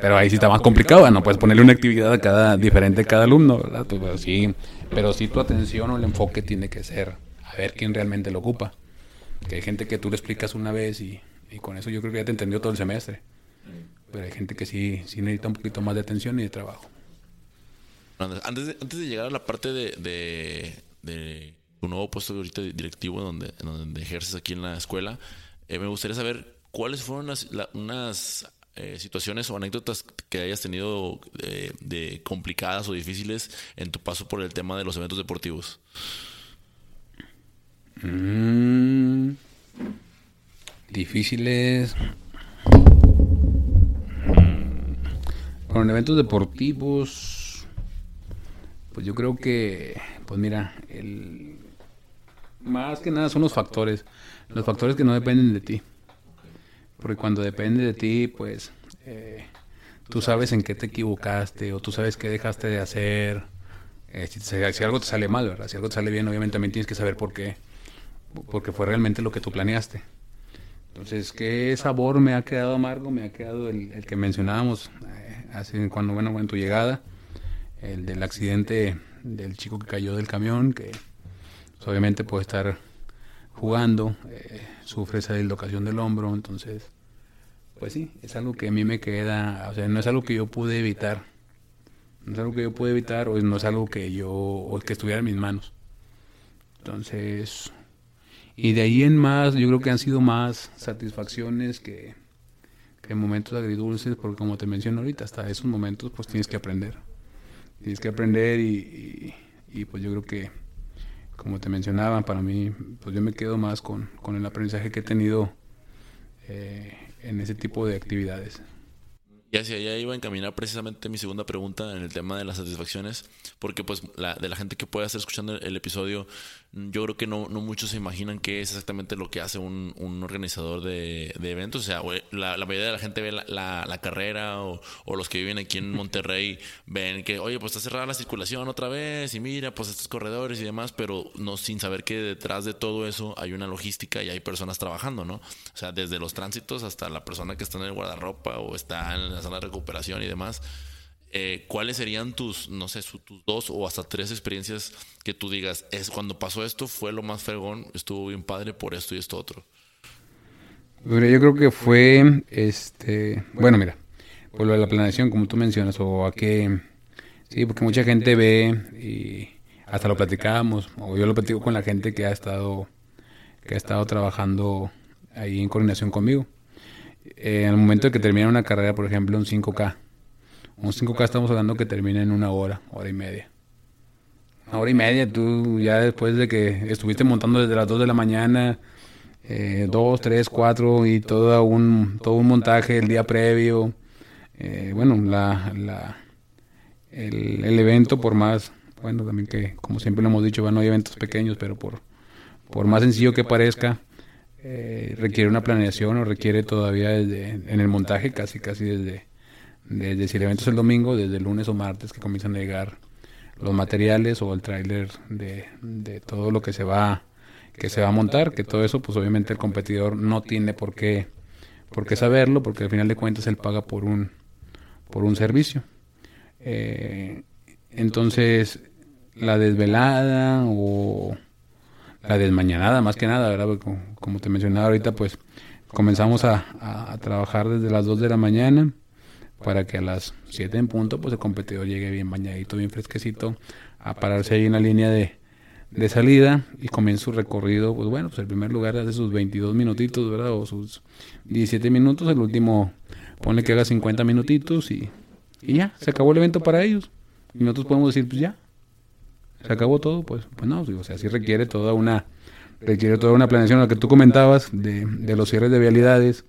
S1: Pero ahí sí está más complicado, no puedes ponerle una actividad a cada diferente a cada alumno, ¿verdad? Pero sí, pero sí tu atención o el enfoque tiene que ser a ver quién realmente lo ocupa. Que hay gente que tú le explicas una vez y, con eso yo creo que ya te entendió todo el semestre. Pero hay gente que sí, sí necesita un poquito más de atención y de trabajo.
S2: Antes de, antes de llegar a la parte de, de, tu nuevo puesto ahorita directivo donde, ejerces aquí en la escuela, eh, me gustaría saber cuáles fueron las, unas eh, situaciones o anécdotas que hayas tenido eh, de complicadas o difíciles en tu paso por el tema de los eventos deportivos.
S1: Mm, difíciles. Con eventos deportivos, pues yo creo que, pues mira, el, Más que nada son los factores, los factores que no dependen de ti. Porque cuando depende de ti, pues eh, tú sabes en qué te equivocaste o tú sabes qué dejaste de hacer. Eh, si, algo te sale mal, ¿verdad? Si algo te sale bien, obviamente también tienes que saber por qué. Porque fue realmente lo que tú planeaste. Entonces, ¿qué sabor me ha quedado amargo? Me ha quedado el, que mencionábamos eh, hace cuando, bueno, en tu llegada, el del accidente del chico que cayó del camión, que pues, obviamente puede estar jugando, eh, sufre esa dislocación del hombro, entonces, pues sí, es algo que a mí me queda, o sea, no es algo que yo pude evitar, no es algo que yo pude evitar o no es algo que yo, o que estuviera en mis manos. Entonces, y de ahí en más, yo creo que han sido más satisfacciones que, que momentos agridulces, porque como te menciono ahorita, hasta esos momentos pues tienes que aprender. Tienes que aprender y, y pues yo creo que como te mencionaba, para mí, pues yo me quedo más con, con el aprendizaje que he tenido eh, en ese tipo de actividades.
S2: Y hacia allá iba a encaminar precisamente mi segunda pregunta en el tema de las satisfacciones, porque pues la, de la gente que pueda estar escuchando el, episodio, yo creo que no, no, muchos se imaginan qué es exactamente lo que hace un, un organizador de, de, eventos. O sea, la, la, mayoría de la gente ve la, la, carrera o, o, los que viven aquí en Monterrey ven que, oye, pues está cerrada la circulación otra vez y mira, pues estos corredores y demás, pero no sin saber que detrás de todo eso hay una logística y hay personas trabajando, ¿no? O sea, desde los tránsitos hasta la persona que está en el guardarropa o está en la zona de recuperación y demás. Eh, ¿cuáles serían tus, no sé, tus dos o hasta tres experiencias que tú digas, es cuando pasó esto fue lo más fregón, estuvo bien padre por esto y esto otro?
S1: yo creo que fue, este, bueno, mira, por lo de la planeación, como tú mencionas, o a qué, sí, porque mucha gente ve y hasta lo platicamos, o yo lo platico con la gente que ha estado, que ha estado trabajando ahí en coordinación conmigo. Eh, en el momento de que termina una carrera, por ejemplo, un 5K, un 5K estamos hablando que termina en una hora, hora y media. Una hora y media, tú ya después de que estuviste montando desde las 2 de la mañana, eh, 2, 3, 4 y todo un, todo un montaje el día previo. Eh, bueno, la, la, el, el, evento por más, bueno, también que como siempre lo hemos dicho, bueno, hay eventos pequeños, pero por, por más sencillo que parezca, eh, requiere una planeación o requiere todavía desde, en el montaje casi casi desde, desde si el evento es el domingo, desde el lunes o martes que comienzan a llegar los materiales o el tráiler de, de, todo lo que se va que se va a montar, que todo eso pues obviamente el competidor no tiene por qué por qué saberlo, porque al final de cuentas él paga por un por un servicio. Eh, entonces la desvelada o la desmañanada más que nada, ¿verdad? Como, te mencionaba ahorita, pues comenzamos a, a, trabajar desde las 2 de la mañana para que a las 7 en punto pues el competidor llegue bien bañadito, bien fresquecito, a pararse ahí en la línea de, de salida y comienza su recorrido, pues bueno, pues el primer lugar hace sus 22 minutitos, ¿verdad? O sus 17 minutos, el último pone que haga 50 minutitos y, y ya, se acabó el evento para ellos. Y nosotros podemos decir, pues ya, se acabó todo, pues, pues no, o sea, sí requiere toda una, requiere toda una planeación, lo que tú comentabas de, de los cierres de vialidades,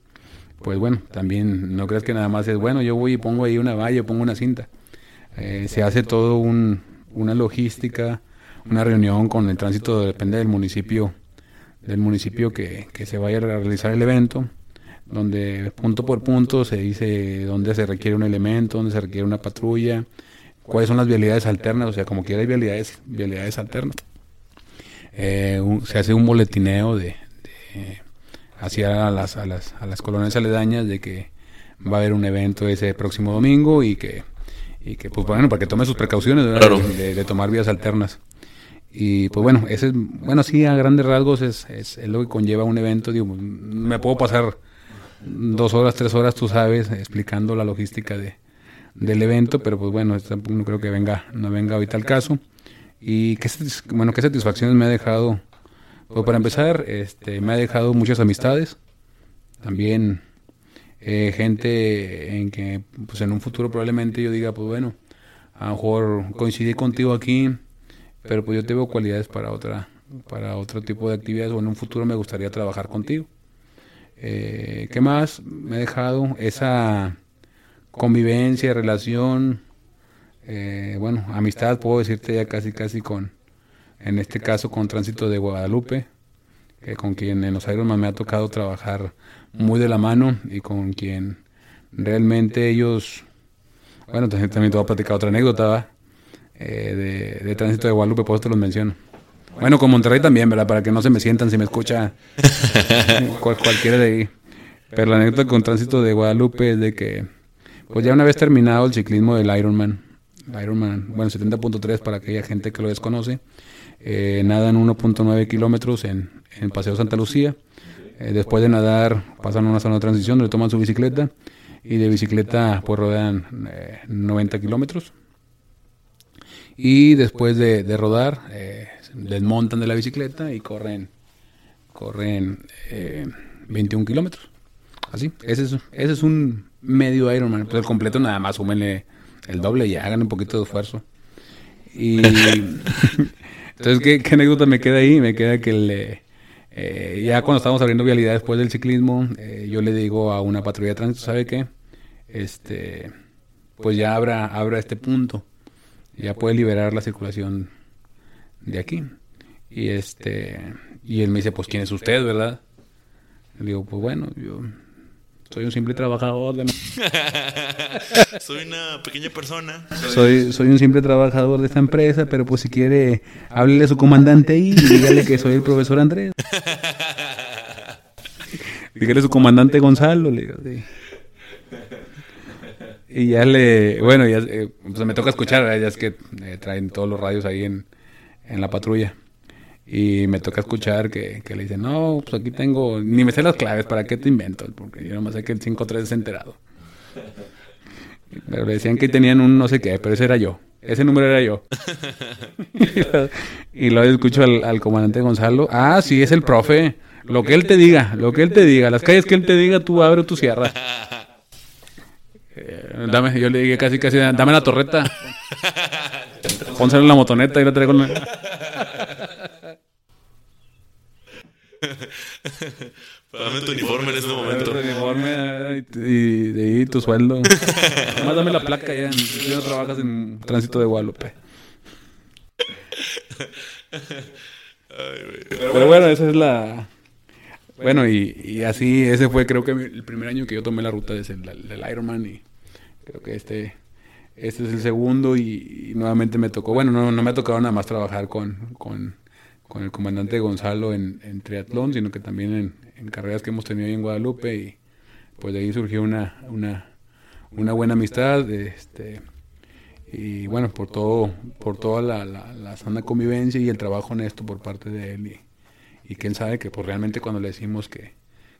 S1: pues bueno, también no creas que nada más es, bueno, yo voy y pongo ahí una valla, pongo una cinta. Eh, se hace todo un, una logística, una reunión con el tránsito, depende del municipio, del municipio que, que se vaya a realizar el evento, donde punto por punto se dice dónde se requiere un elemento, dónde se requiere una patrulla, cuáles son las vialidades alternas, o sea, como quiera hay vialidades, vialidades alternas. Eh, se hace un boletineo de, hacia las, a las, a las colonias aledañas de que va a haber un evento ese próximo domingo y que, y que pues bueno, para que tome sus precauciones de, tomar vías alternas. Y pues bueno, ese, bueno, sí, a grandes rasgos es, es, es, lo que conlleva un evento. Digo, me puedo pasar dos horas, tres horas, tú sabes, explicando la logística de, del evento, pero pues bueno, no creo que venga, no venga ahorita al caso. Y qué, bueno, qué satisfacciones me ha dejado. Pues para empezar, este, me ha dejado muchas amistades. También eh, gente en que pues en un futuro probablemente yo diga, pues bueno, a lo mejor coincidí contigo aquí, pero pues yo tengo cualidades para otra para otro tipo de actividades o en un futuro me gustaría trabajar contigo. Eh, ¿Qué más me ha dejado? Esa convivencia, relación, eh, bueno, amistad, puedo decirte ya casi, casi con, en este caso con Tránsito de Guadalupe, con quien en los Ironman me ha tocado trabajar muy de la mano y con quien realmente ellos, bueno, también, también te voy a platicar otra anécdota eh, de, Tránsito de Guadalupe, por eso te los menciono. Bueno, con Monterrey también, ¿verdad? Para que no se me sientan si me escucha cualquiera de ahí. Pero la anécdota con Tránsito de Guadalupe es de que, pues ya una vez terminado el ciclismo del Ironman, Ironman, bueno, 70.3 para aquella gente que lo desconoce, eh, nadan 1.9 kilómetros en, en Paseo Santa Lucía. Eh, después de nadar pasan a una zona de transición donde toman su bicicleta y de bicicleta pues rodean 90 eh, kilómetros. Y después de, de rodar desmontan de la bicicleta y corren, corren 21 kilómetros. Así, ese es, ese es un medio Ironman. Pues el completo nada más, súmenle el doble y hagan un poquito de esfuerzo. Y entonces, ¿qué, ¿qué, anécdota me queda ahí? Me queda que le, eh, ya cuando estamos abriendo vialidad después del ciclismo, eh, yo le digo a una patrulla de tránsito, ¿sabe qué? Este, pues ya abra, abra este punto, ya puede liberar la circulación de aquí. Y este, y él me dice, pues quién es usted, ¿verdad? Le digo, pues bueno, yo soy un simple trabajador de...
S2: soy una pequeña persona.
S1: Soy, soy un simple trabajador de esta empresa, pero pues si quiere, háblele a su comandante ahí y dígale que soy el profesor Andrés. dígale a su comandante Gonzalo, le digo, sí. Y ya le, bueno, ya eh, pues me toca escuchar, ya es que eh, traen todos los radios ahí en, en la patrulla. Y me toca escuchar que, que, le dicen, no, pues aquí tengo, ni me sé las claves, ¿para qué te invento? Porque yo nomás sé que el 5-3 es enterado. Pero le decían que tenían un no sé qué, pero ese era yo. Ese número era yo. y luego escucho al, al, comandante Gonzalo, ah, sí, es el profe. Lo que él te diga, lo que él te diga, las calles que él te diga, tú abre tu sierra. Eh, dame, yo le dije casi, casi, dame la torreta. Pónselo en la motoneta y la traigo. En
S2: Dame tu uniforme en este momento.
S1: Tu uniforme y, de ahí tu sueldo. Además, dame la placa ya. No trabajas en tránsito de Guadalupe. Pero bueno, esa es la. Bueno, y, y, así, ese fue creo que el primer año que yo tomé la ruta desde el, del Ironman y creo que este, este es el segundo y, nuevamente me tocó, bueno, no, no me ha tocado nada más trabajar con, con con el comandante Gonzalo en, triatlón, sino que también en, carreras que hemos tenido ahí en Guadalupe y pues de ahí surgió una, una, una buena amistad, este, y bueno, por todo, por toda la, la, sana convivencia y el trabajo honesto por parte de él y, y quién sabe que pues realmente cuando le decimos que,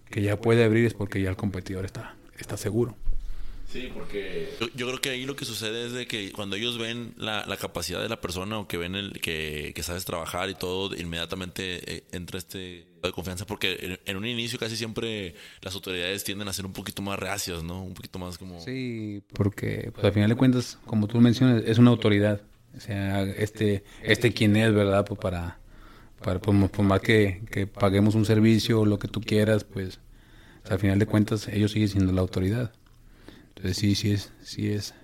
S1: que ya puede abrir es porque ya el competidor está, está seguro.
S2: Sí, porque yo, creo que ahí lo que sucede es de que cuando ellos ven la, capacidad de la persona o que ven el que, sabes trabajar y todo, inmediatamente eh, entra este de confianza porque en, un inicio casi siempre las autoridades tienden a ser un poquito más reacias, ¿no? Un poquito más como...
S1: Sí, porque pues, al final de cuentas, como tú mencionas, es una autoridad. O sea, este, este quién es, ¿verdad? Pues para, para por, más que, que, paguemos un servicio o lo que tú quieras, pues al final de cuentas ellos siguen siendo la autoridad. Entonces sí, sí es, sí es,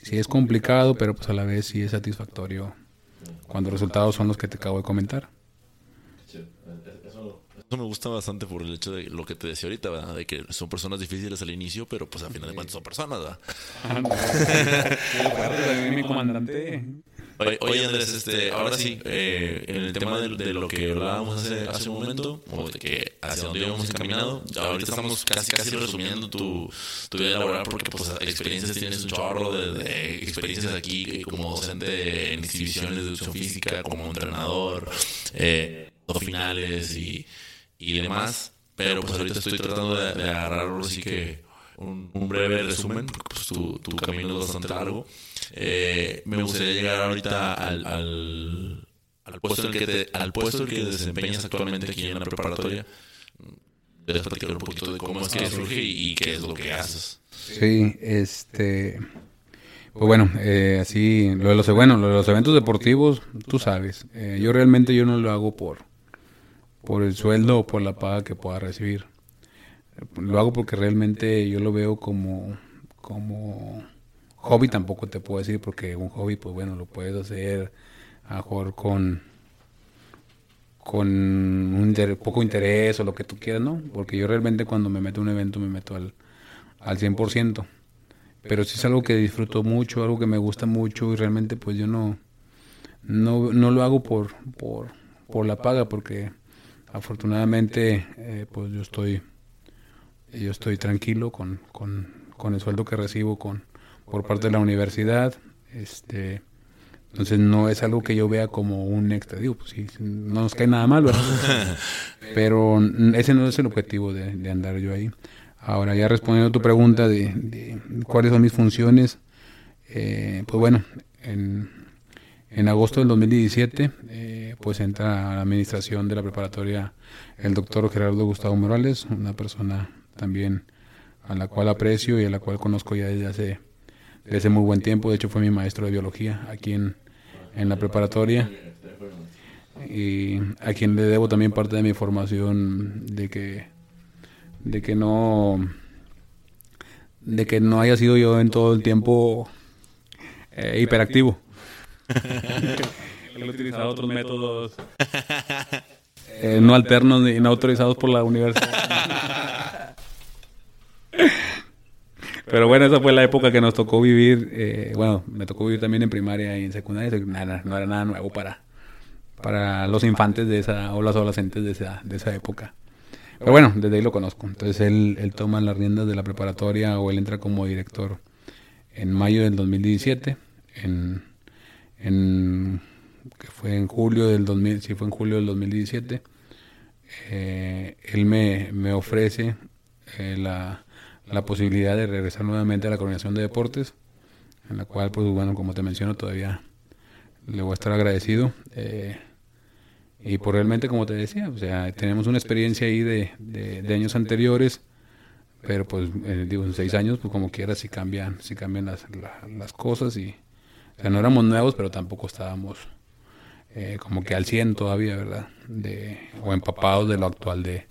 S1: sí es complicado, pero pues a la vez sí es satisfactorio cuando los resultados son los que te acabo de comentar.
S2: Eso me gusta bastante por el hecho de lo que te decía ahorita, ¿verdad? De que son personas difíciles al inicio, pero pues al final de cuentas son personas, ¿verdad?
S1: Ah, mi comandante.
S2: Oye, Andrés, este, ahora sí, eh, en el tema de, lo que hablábamos hace, hace un momento, o de que hacia dónde íbamos encaminado, ahorita estamos casi casi resumiendo tu, tu vida laboral porque pues experiencias tienes un chorro de, experiencias aquí como docente en exhibiciones de educación física, como entrenador, eh, finales y, y demás, pero pues ahorita estoy tratando de, de agarrar así que un, un, breve resumen, porque pues tu, tu camino es bastante largo. Eh, me gustaría llegar ahorita al, puesto en que te, al puesto que desempeñas actualmente aquí en la preparatoria. Debes platicar un poquito de cómo es que surge y, qué es lo que haces.
S1: Sí, este... Pues bueno, eh, así, lo de los, bueno, los eventos deportivos, tú sabes, eh, yo realmente yo no lo hago por, por el sueldo o por la paga que pueda recibir. Lo hago porque realmente yo lo veo como, como hobby tampoco te puedo decir porque un hobby pues bueno lo puedes hacer a mejor con con un poco interés o lo que tú quieras, ¿no? Porque yo realmente cuando me meto a un evento me meto al, al 100%. Pero si es algo que disfruto mucho, algo que me gusta mucho y realmente pues yo no, no, no lo hago por, por, por la paga porque afortunadamente eh, pues yo estoy yo estoy tranquilo con, con, con el sueldo que recibo con por parte de la universidad este entonces no es algo que yo vea como un extra. Digo, pues sí, no nos cae nada mal, ¿verdad? Pero ese no es el objetivo de, andar yo ahí. Ahora, ya respondiendo a tu pregunta de, cuáles son mis funciones, eh, pues bueno, en, en, agosto del 2017, eh, pues entra a la administración de la preparatoria el doctor Gerardo Gustavo Morales, una persona también a la cual aprecio y a la cual conozco ya desde hace, desde muy buen tiempo. De hecho, fue mi maestro de biología aquí en, en la preparatoria y a quien le debo también parte de mi formación de que de que no de que no haya sido yo en todo el tiempo eh, hiperactivo. He utilizado otros métodos eh, no alternos ni no autorizados por la universidad. Pero bueno, esa fue la época que nos tocó vivir. Eh, bueno, me tocó vivir también en primaria y en secundaria. Nada, no era nada nuevo para, para los infantes de esa, o los adolescentes de esa, de esa época. Pero bueno, desde ahí lo conozco. Entonces él, él toma las riendas de la preparatoria o él entra como director en mayo del 2017. En, en, que fue en julio del 2000, sí fue en julio del 2017. Eh, él me, me ofrece eh, la la posibilidad de regresar nuevamente a la coordinación de deportes, en la cual, pues bueno, como te menciono, todavía le voy a estar agradecido. Eh, y por realmente, como te decía, o sea, tenemos una experiencia ahí de, años anteriores, pero pues, eh, digo, en seis años, pues como quieras, si cambian, si cambian las, las cosas y, o sea, no éramos nuevos, pero tampoco estábamos eh, como que al 100 todavía, ¿verdad? De, o empapados de lo actual de,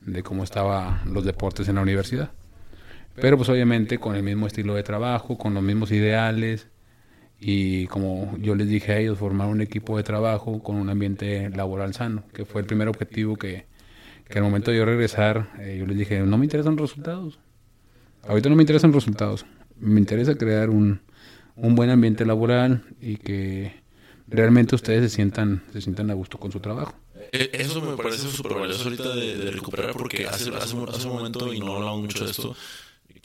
S1: de cómo estaban los deportes en la universidad. Pero pues obviamente con el mismo estilo de trabajo, con los mismos ideales y como yo les dije a ellos, formar un equipo de trabajo con un ambiente laboral sano, que fue el primer objetivo que, que al momento de yo regresar, eh, yo les dije, no me interesan resultados. Ahorita no me interesan resultados. Me interesa crear un, un buen ambiente laboral y que realmente ustedes se sientan, se sientan a gusto con su trabajo.
S2: E, eso me parece súper valioso ahorita de, recuperar porque hace, hace, hace, un momento, y no hablamos mucho de esto,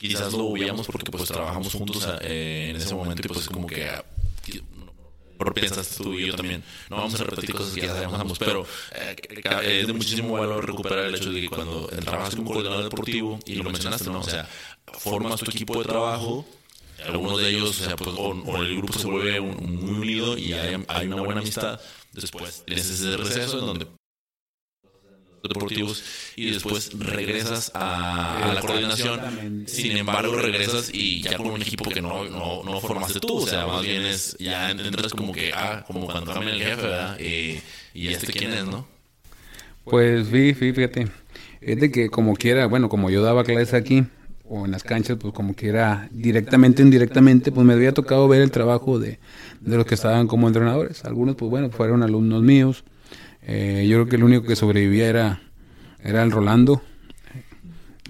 S2: quizás lo veíamos porque pues trabajamos juntos eh, en ese momento y pues como que ah, por piensas tú y yo también. No vamos a repetir cosas que ya sabemos pero eh, es de muchísimo valor recuperar el hecho de que cuando trabajas como coordinador deportivo, y lo mencionaste, ¿no? O sea, formas tu equipo de trabajo, algunos de ellos, o sea, pues, o, el grupo se vuelve muy unido y hay, hay, una buena amistad. Después tienes ese receso en donde deportivos y después regresas a, la coordinación. Sin embargo, regresas y ya con un equipo que no, no, no formaste tú. O sea, más bien es, ya entras como que, ah, como cuando cambia el jefe, ¿verdad? y este quién es, ¿no?
S1: Pues sí, fíjate. Es de que como quiera, bueno, como yo daba clases aquí o en las canchas, pues como quiera, directamente o indirectamente, pues me había tocado ver el trabajo de, de los que estaban como entrenadores. Algunos, pues bueno, fueron alumnos míos eh, yo creo que el único que sobrevivía era, era el Rolando,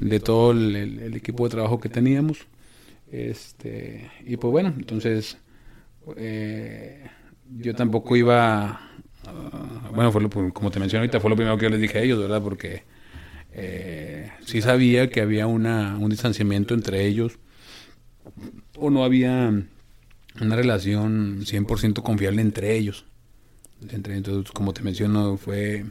S1: de todo el, equipo de trabajo que teníamos. Este, y pues bueno, entonces eh, yo tampoco iba, bueno, fue como te mencioné ahorita, fue lo primero que yo les dije a ellos, ¿verdad? Porque eh, sí sabía que había una, un distanciamiento entre ellos o no había una relación 100% confiable entre ellos. Entonces, como te menciono, fue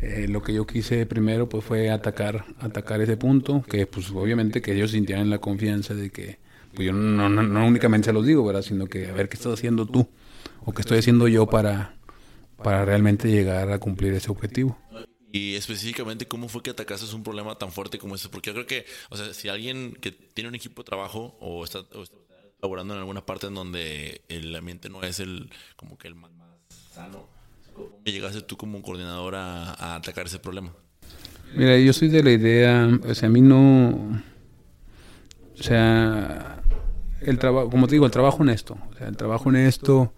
S1: eh, lo que yo quise primero, pues fue atacar, atacar ese punto, que pues obviamente que ellos sintieran la confianza de que, pues yo no, no, únicamente se los digo, ¿verdad? Sino que a ver qué estás haciendo tú o qué estoy haciendo yo para, para realmente llegar a cumplir ese objetivo.
S2: Y específicamente, ¿cómo fue que atacaste un problema tan fuerte como ese? Porque yo creo que, o sea, si alguien que tiene un equipo de trabajo o está, o está laborando en alguna parte en donde el ambiente no es el como que el más ¿Cómo llegaste tú como coordinador a, atacar ese problema?
S1: Mira, yo soy de la idea, o sea, a mí no, o sea, el trabajo, como te digo, el trabajo honesto, o sea, el trabajo honesto,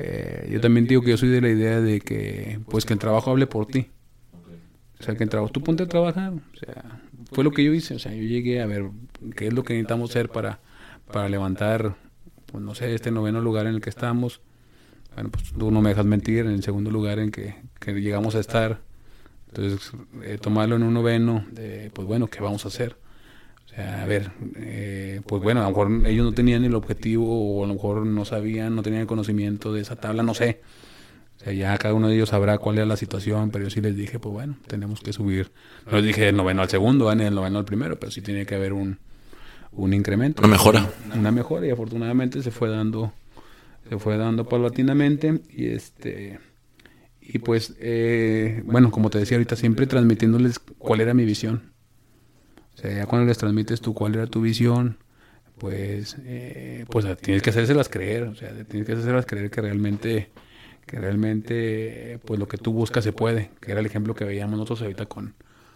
S1: Eh, yo también digo que yo soy de la idea de que, pues, que el trabajo hable por ti. O sea, que el trabajo, tú ponte a trabajar. O sea, fue lo que yo hice. O sea, yo llegué a ver qué es lo que necesitamos hacer para, para levantar, pues, no sé, este noveno lugar en el que estamos. Bueno, pues tú no me dejas mentir, en el segundo lugar en que, que llegamos a estar. Entonces, eh, tomarlo en un noveno, de, pues bueno, ¿qué vamos a hacer? O sea, a ver, eh, pues bueno, a lo mejor ellos no tenían el objetivo o a lo mejor no sabían, no tenían el conocimiento de esa tabla, no sé. O sea, ya cada uno de ellos sabrá cuál era la situación, pero yo sí les dije, pues bueno, tenemos que subir. No les dije del noveno al segundo, ni del noveno al primero, pero sí tiene que haber un, un incremento.
S2: Una mejora.
S1: Una mejora y afortunadamente se fue dando, se fue dando paulatinamente y este y pues, eh, bueno, como te decía ahorita, siempre transmitiéndoles cuál era mi visión. O sea, ya cuando les transmites tú cuál era tu visión, pues, eh, pues tienes que hacérselas creer, o sea, tienes que hacérselas creer que realmente, que realmente, pues lo que tú buscas se puede, que era el ejemplo que veíamos nosotros ahorita con,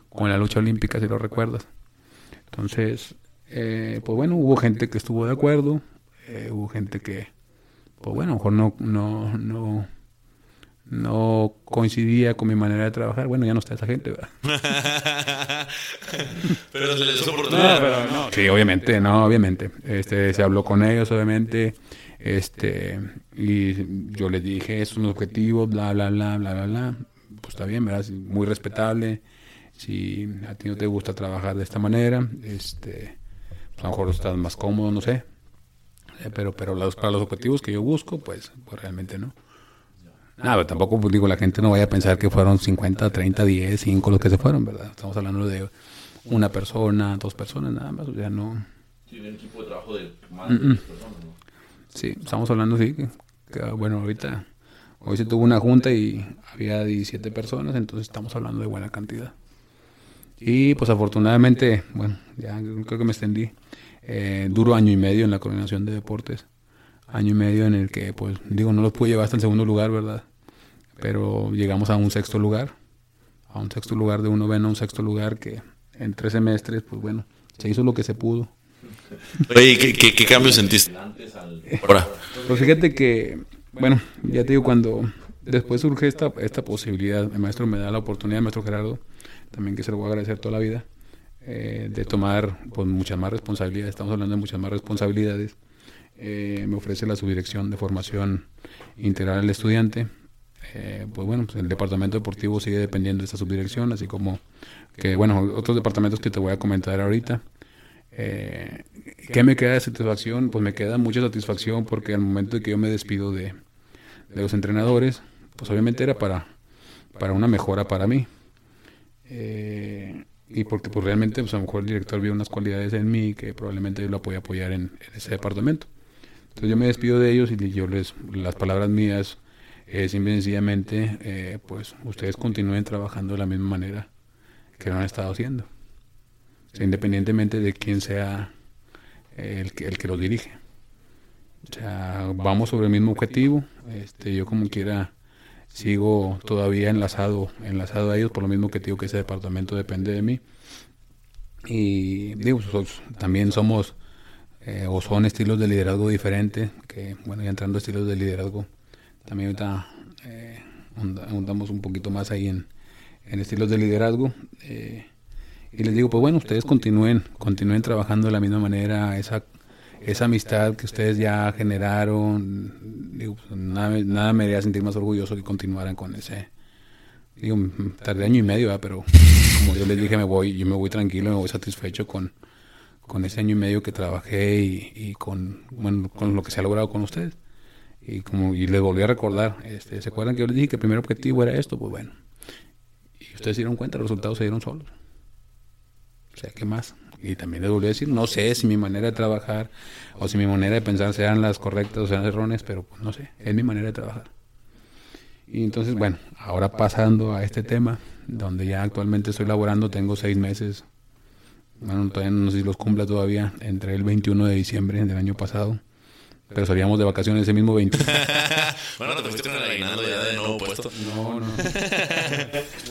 S1: con la lucha olímpica, si lo recuerdas. Entonces, eh, pues bueno, hubo gente que estuvo de acuerdo, eh, hubo gente que, pues bueno, a lo mejor no, no, no, no coincidía con mi manera de trabajar. Bueno, ya no está esa gente, ¿verdad?
S2: pero se les oportunidad.
S1: No, pero no. Sí, obviamente, no, obviamente. Este, se habló con ellos, obviamente. Este, y yo les dije, estos son los objetivos, bla, bla, bla, bla, bla, bla. Pues está bien, ¿verdad? Muy respetable. Si a ti no te gusta trabajar de esta manera, este, pues a lo mejor estás más cómodo, no sé. Eh, Pero, pero los, para los objetivos que yo busco, pues, pues realmente no. Nada, pero tampoco pues, digo, la gente no vaya a pensar que fueron 50, 30, 10, 5 los que se fueron, ¿verdad? Estamos hablando de una persona, dos personas nada más, sea, no...
S2: Sí, un equipo de trabajo de más de 10 personas, ¿no?
S1: Sí, estamos hablando, sí, que, que, bueno, ahorita, hoy se tuvo una junta y había 17 personas, entonces estamos hablando de buena cantidad. Y pues afortunadamente, bueno, ya creo que me extendí, eh, duro año y medio en la coordinación de deportes, año y medio en el que, pues, digo, no los pude llevar hasta el segundo lugar, ¿verdad? Pero llegamos a un sexto lugar, a un sexto lugar de un noveno, a un sexto lugar que en tres semestres, pues bueno, se hizo lo que se pudo.
S2: Oye, ¿qué, qué, qué cambios sentiste? Ahora.
S1: Pues fíjate que, bueno, ya te digo, cuando después surge esta, esta posibilidad, el maestro me da la oportunidad, el maestro Gerardo, también que se lo voy a agradecer toda la vida, eh, de tomar pues, muchas más responsabilidades, estamos hablando de muchas más responsabilidades. Eh, me ofrece la subdirección de formación integral al estudiante. Eh, pues bueno, pues el departamento deportivo sigue dependiendo de esta subdirección, así como que, bueno, otros departamentos que te voy a comentar ahorita. Eh, ¿Qué me queda de satisfacción? Pues me queda mucha satisfacción porque al momento de que yo me despido de, de los entrenadores, pues obviamente era para, para una mejora para mí. Eh, y porque pues realmente pues a lo mejor el director vio unas cualidades en mí que probablemente yo lo podía apoyar en, ese departamento. Entonces yo me despido de ellos y yo les, las palabras mías es sencillamente, eh, pues ustedes continúen trabajando de la misma manera que lo han estado haciendo, o sea, independientemente de quién sea el que, el que los dirige. O sea, vamos sobre el mismo objetivo, este, yo como quiera sigo todavía enlazado, enlazado a ellos, por lo mismo que digo que ese departamento depende de mí. Y digo, pues, también somos eh, o son estilos de liderazgo diferentes, que bueno, ya entrando a estilos de liderazgo, también ahorita eh, un poquito más ahí en, en estilos de liderazgo. Eh, y les digo, pues bueno, ustedes continúen, continúen trabajando de la misma manera, esa, esa amistad que ustedes ya generaron, pues, nada, nada me haría sentir más orgulloso que continuaran con ese, digo, tardé año y medio, pero como yo les dije, me voy, yo me voy tranquilo, me voy satisfecho con, con ese año y medio que trabajé y, y con, bueno, con lo que se ha logrado con ustedes. Y como y les volví a recordar, este, ¿se acuerdan que yo les dije que el primer objetivo era esto? Pues bueno, y ustedes se dieron cuenta, los resultados se dieron solos. O sea, ¿qué más? Y también les volví a decir, no sé si mi manera de trabajar o si mi manera de pensar sean las correctas o sean erróneas, pero pues no sé, es mi manera de trabajar. Y entonces, bueno, ahora pasando a este tema, donde ya actualmente estoy laborando, tengo seis meses, bueno, todavía no sé si los cumpla todavía, entre el 21 de diciembre del año pasado, pero salíamos de vacaciones ese mismo 20.
S2: bueno, te fuiste con el aguinaldo ya de nuevo puesto.
S1: No, no.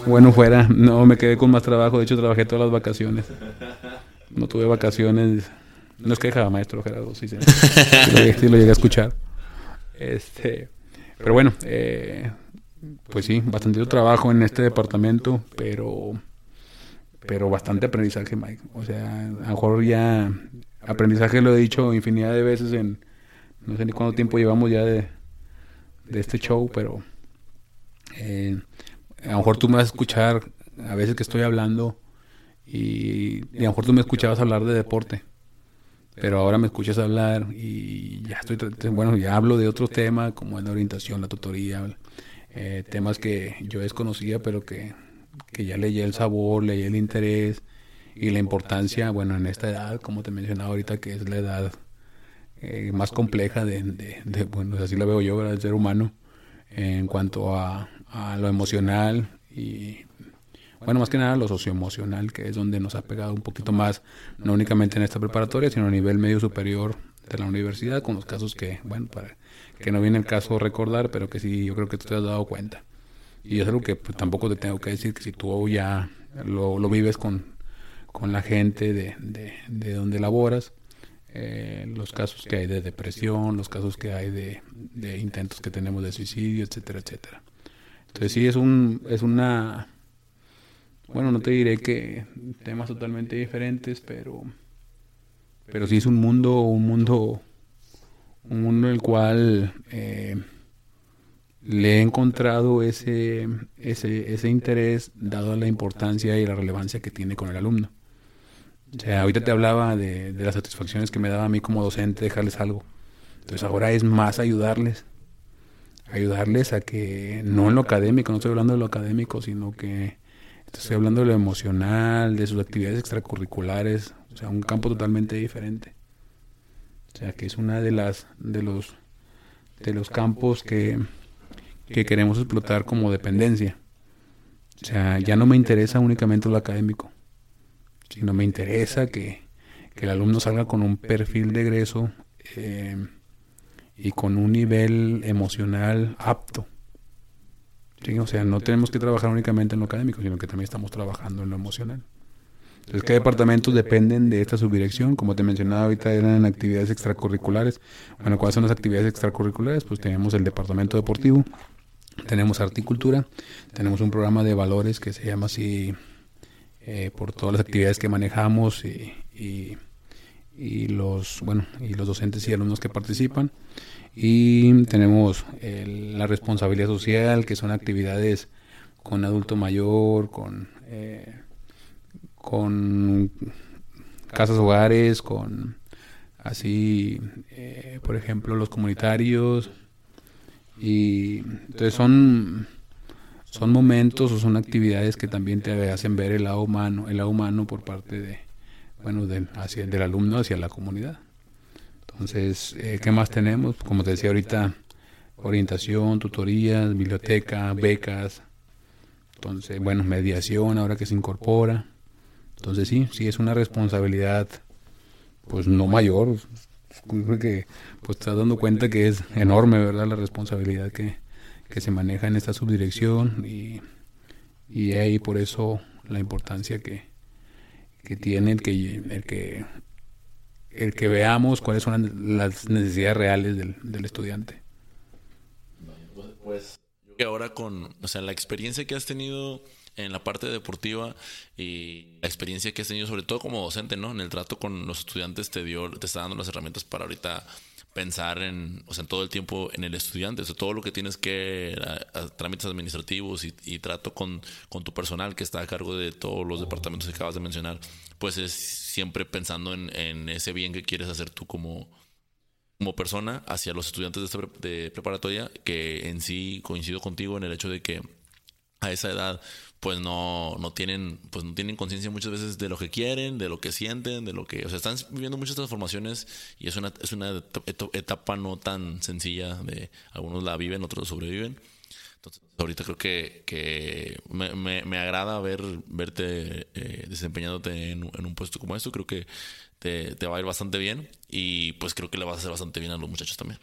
S1: bueno, fuera, no, me quedé con más trabajo, de hecho trabajé todas las vacaciones. No tuve vacaciones, no es queja, maestro Gerardo, sí, lo, sí lo llegué a escuchar. Este, pero bueno, eh, pues sí, bastante trabajo en este departamento, pero pero bastante aprendizaje, Mike. O sea, a lo mejor ya aprendizaje lo he dicho infinidad de veces en no sé ni cuánto tiempo llevamos ya de, de este show, pero eh, a lo mejor tú me vas a escuchar a veces que estoy hablando y, a lo mejor tú me escuchabas hablar de deporte, pero ahora me escuchas hablar y ya estoy, bueno, ya hablo de otros temas como la orientación, la tutoría, eh, temas que yo desconocía, pero que, que ya leí el sabor, leí el interés y la importancia, bueno, en esta edad, como te mencionaba ahorita, que es la edad eh, más compleja de, de, bueno, así la veo yo, del ser humano, en cuanto a, a lo emocional y bueno, más que nada lo socioemocional, que es donde nos ha pegado un poquito más, no únicamente en esta preparatoria, sino a nivel medio superior de la universidad, con los casos que, bueno, para que no viene el caso recordar, pero que sí, yo creo que tú te has dado cuenta. Y es algo que pues, tampoco te tengo que decir, que si tú ya lo, lo vives con, con la gente de, de, de donde laboras, eh, los casos que hay de depresión, los casos que hay de, de intentos que tenemos de suicidio, etcétera, etcétera. Entonces sí es un es una bueno, no te diré que temas totalmente diferentes, pero pero sí es un mundo un mundo un mundo en el cual eh, le he encontrado ese, ese ese interés dado la importancia y la relevancia que tiene con el alumno. O sea, ahorita te hablaba de, de las satisfacciones que me daba a mí como docente dejarles algo. Entonces ahora es más ayudarles ayudarles a que, no en lo académico, no estoy hablando de lo académico, sino que estoy hablando de lo emocional, de sus actividades extracurriculares, o sea, un campo totalmente diferente. O sea, que es una de las de los de los campos que, que queremos explotar como dependencia. O sea, ya no me interesa únicamente lo académico, sino me interesa que, que el alumno salga con un perfil de egreso eh, y con un nivel emocional apto. O sea, no tenemos que trabajar únicamente en lo académico, sino que también estamos trabajando en lo emocional. Entonces, ¿qué departamentos dependen de esta subdirección? Como te mencionaba ahorita, eran actividades extracurriculares. Bueno, ¿cuáles son las actividades extracurriculares? Pues tenemos el departamento deportivo, tenemos articultura, tenemos un programa de valores que se llama así eh, por todas las actividades que manejamos y y los bueno y los docentes y alumnos que participan y tenemos la responsabilidad social que son actividades con adulto mayor con eh, con casas hogares con así eh, por ejemplo los comunitarios y entonces son son momentos o son actividades que también te hacen ver el lado humano el lado humano por parte de bueno, del, hacia, del alumno hacia la comunidad. Entonces, eh, ¿qué más tenemos? Como te decía ahorita, orientación, tutorías, biblioteca, becas. Entonces, bueno, mediación ahora que se incorpora. Entonces sí, sí es una responsabilidad, pues no mayor. Que pues estás dando cuenta que es enorme, ¿verdad? La responsabilidad que, que se maneja en esta subdirección y, y ahí por eso la importancia que, que tiene el que, el que, el que veamos cuáles son las necesidades reales del, del estudiante.
S2: Pues que ahora con, o sea, la experiencia que has tenido en la parte deportiva y la experiencia que has tenido sobre todo como docente, ¿no? En el trato con los estudiantes te dio, te está dando las herramientas para ahorita pensar en, o sea, todo el tiempo en el estudiante, o sea, todo lo que tienes que, trámites administrativos y, trato con, con, tu personal que está a cargo de todos los departamentos que acabas de mencionar, pues es siempre pensando en, ese bien que quieres hacer tú como, como persona hacia los estudiantes de, de preparatoria, que en sí coincido contigo en el hecho de que a esa edad pues no, no tienen, pues no tienen conciencia muchas veces de lo que quieren, de lo que sienten, de lo que, o sea, están viviendo muchas transformaciones y es una, es una etapa no tan sencilla de algunos la viven, otros sobreviven. Entonces, ahorita creo que, que me, me, agrada ver, verte eh, desempeñándote en, en, un puesto como esto. Creo que te, te va a ir bastante bien y pues creo que le vas a hacer bastante bien a los muchachos también.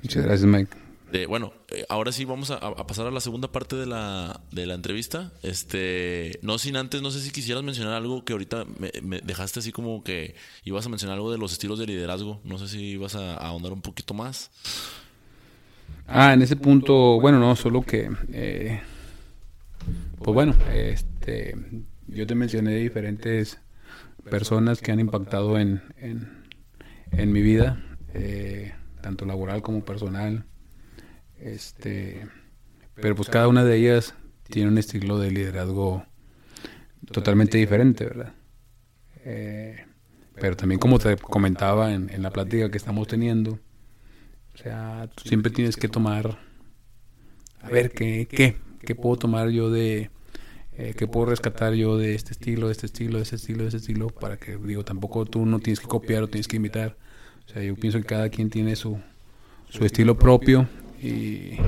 S1: Muchas gracias, Mike
S2: bueno, eh, ahora sí vamos a, pasar a la segunda parte de la, de la entrevista. Este, no sin antes, no sé si quisieras mencionar algo que ahorita me, dejaste así como que ibas a mencionar algo de los estilos de liderazgo. No sé si ibas a, ahondar un poquito más.
S1: Ah, en ese punto, bueno, no, solo que, eh, pues bueno, este, yo te mencioné diferentes personas que han impactado en, en, mi vida, eh, tanto laboral como personal, este, pero pues cada una de ellas tiene un estilo de liderazgo totalmente diferente, ¿verdad? Eh, pero también como te comentaba en, en la plática que estamos teniendo, o sea, tú siempre tienes que tomar, a ver, ¿qué, qué, qué puedo tomar yo de, eh, qué puedo rescatar yo de este estilo, de este estilo, de este estilo, de este estilo, para que, digo, tampoco tú no tienes que copiar o tienes que imitar. O sea, yo pienso que cada quien tiene su, su estilo propio y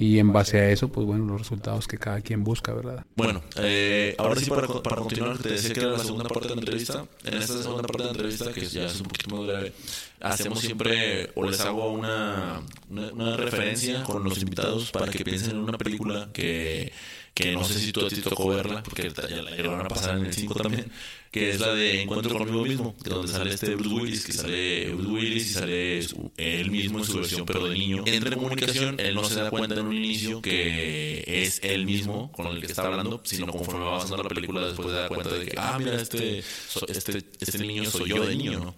S1: y en base a eso, pues bueno, los resultados que cada quien busca, ¿verdad?
S2: Bueno, eh, ahora sí para, para continuar, te decía que era la segunda parte de la entrevista. En esta segunda parte de la entrevista, que ya es un poquito más breve, hacemos siempre o les hago una, una, referencia con los invitados para que piensen en una película que que no sé si tú a ti tocó verla, porque ya la van a pasar en el 5 también, que es la de Encuentro conmigo mismo, que donde sale este Bruce Willis, que sale Bruce Willis y sale él mismo en su versión, pero de niño. Entra en comunicación, él no se da cuenta en un inicio que es él mismo con el que está hablando, sino conforme va avanzando la película después se da cuenta de que, ah, mira, este, este, este niño soy yo de niño, ¿no?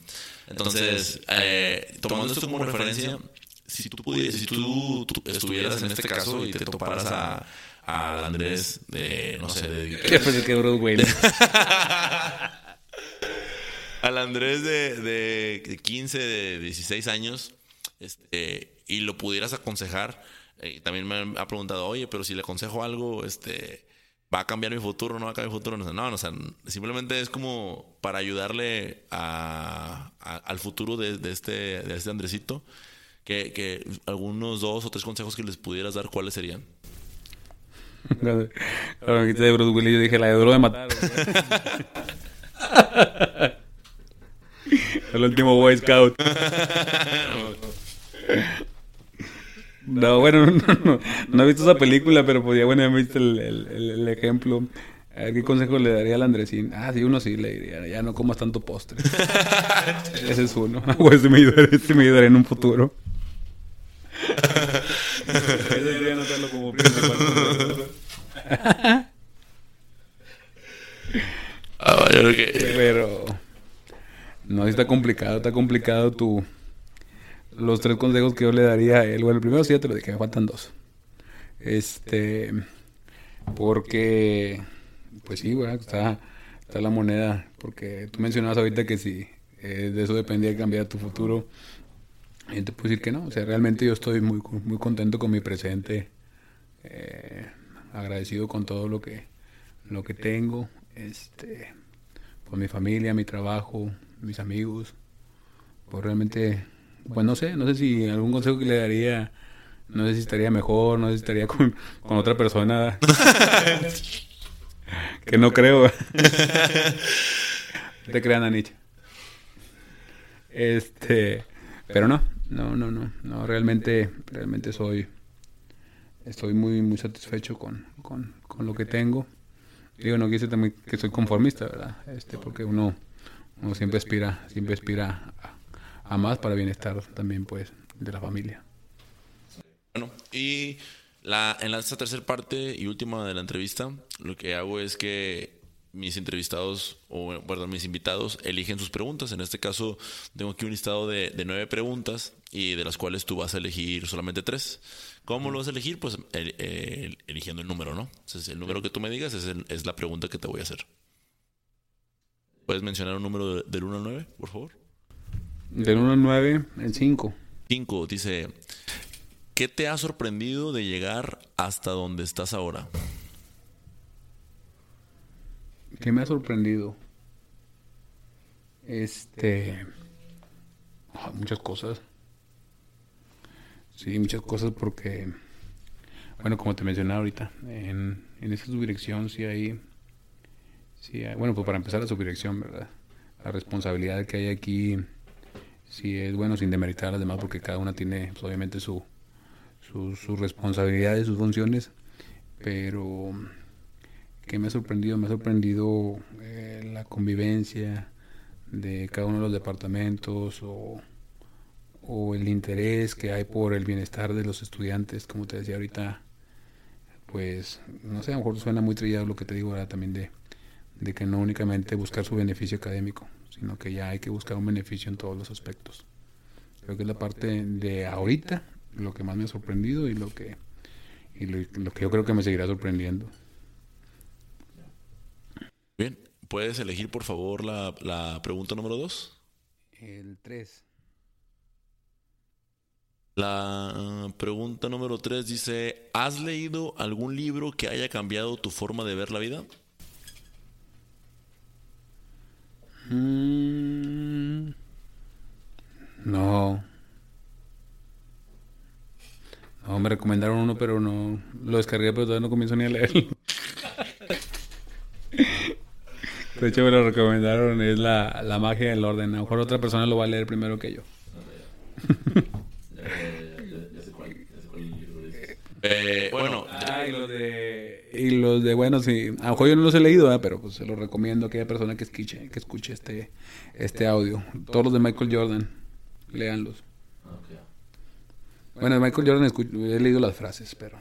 S2: Entonces, eh, tomando esto como referencia, si tú, pudieras, si tú, estuvieras en este caso y te toparas a, a Andrés de, no sé, de...
S1: ¿Qué fue que Bruce
S2: al Andrés de, de 15, de 16 años, este, y lo pudieras aconsejar, eh, también me ha preguntado, oye, pero si le aconsejo algo, este, ¿va a cambiar mi futuro? ¿No va a cambiar mi futuro? No, no, o sea, simplemente es como para ayudarle a, al futuro de, de, este, de este Andresito, que, que algunos dos o tres consejos que les pudieras dar, ¿cuáles serían?
S1: Cuando me quité de Bruce Willis, yo dije, la de duro de matar. El último Boy Scout. No, bueno, no, no, he visto esa película, pero podía, bueno, ya me viste el, el, el, ejemplo. A ver, ¿qué consejo le daría al Andresín? Ah, sí, uno sí le diría, ya no comas tanto postre. Ese es uno. Pues si me ayudaría, en un futuro. Ese debería anotarlo como principal.
S2: ah, yo creo que...
S1: Pero... No, está complicado, está complicado tu... Los tres consejos que yo le daría a él. Bueno, el primero sí ya te lo dije, me faltan dos. Este... Porque... Pues sí, güey, está, está la moneda. Porque tú mencionabas ahorita que si eh, de eso dependía cambiar tu futuro, yo te puedo decir que no. O sea, realmente yo estoy muy, muy contento con mi presente. Eh, agradecido con todo lo que, lo que tengo, este, por mi familia, mi trabajo, mis amigos. Pues realmente, pues no sé, no sé si algún consejo que le daría, no sé si estaría mejor, no sé si estaría con, con otra persona. que no creo. Te crean a Nietzsche. Este, pero no, no, no, no, no, realmente, realmente soy estoy muy, muy satisfecho con, con, con lo que tengo. Digo, no quise también que soy conformista, ¿verdad? Este, porque uno, uno siempre aspira, siempre aspira a, más para bienestar también, pues, de la familia.
S2: Bueno, y la, en esta tercera parte y última de la entrevista, lo que hago es que mis entrevistados, o bueno, mis invitados eligen sus preguntas. En este caso, tengo aquí un listado de, de nueve preguntas y de las cuales tú vas a elegir solamente tres. ¿Cómo lo vas a elegir? Pues eligiendo el número, ¿no? Entonces, el número que tú me digas es, es, la pregunta que te voy a hacer. ¿Puedes mencionar un número del 1 al 9, por favor?
S1: Del 1 al 9, el 5.
S2: 5, dice, ¿qué te ha sorprendido de llegar hasta donde estás ahora?
S1: ¿Qué me ha sorprendido? Este... Ah, muchas cosas. Sí, muchas cosas porque, bueno, como te mencionaba ahorita, en, en esa subdirección sí hay, sí hay, bueno, pues para empezar la subdirección, ¿verdad? La responsabilidad que hay aquí, sí es bueno, sin demeritar a las demás, porque cada una tiene, pues, obviamente, su, sus su responsabilidades, sus funciones, pero que me ha sorprendido, me ha sorprendido eh, la convivencia de cada uno de los departamentos o el interés que hay por el bienestar de los estudiantes, como te decía ahorita, pues, no sé, a lo mejor suena muy trillado lo que te digo ahora también de, de que no únicamente buscar su beneficio académico, sino que ya hay que buscar un beneficio en todos los aspectos. Creo que es la parte de ahorita lo que más me ha sorprendido y lo que, y lo que yo creo que me seguirá sorprendiendo.
S2: Bien, ¿puedes elegir por favor la, la pregunta número dos?
S1: El 3.
S2: La uh, pregunta número 3 dice, ¿has leído algún libro que haya cambiado tu forma de ver la vida?
S1: Mm, no. No, me recomendaron uno, pero no lo descargué, pero todavía no comienzo ni a leerlo. De hecho, me lo recomendaron, es la, la magia del orden. A lo mejor otra persona lo va a leer primero que yo.
S2: Eh, bueno,
S1: Ah, y los de... Y los de, bueno, sí, a lo mejor yo no los he leído, ¿verdad? pero pues se los recomiendo a aquella persona que escuche, que escuche este, este audio. Todos los de Michael Jordan, léanlos. Bueno, de Michael Jordan he leído las frases, pero...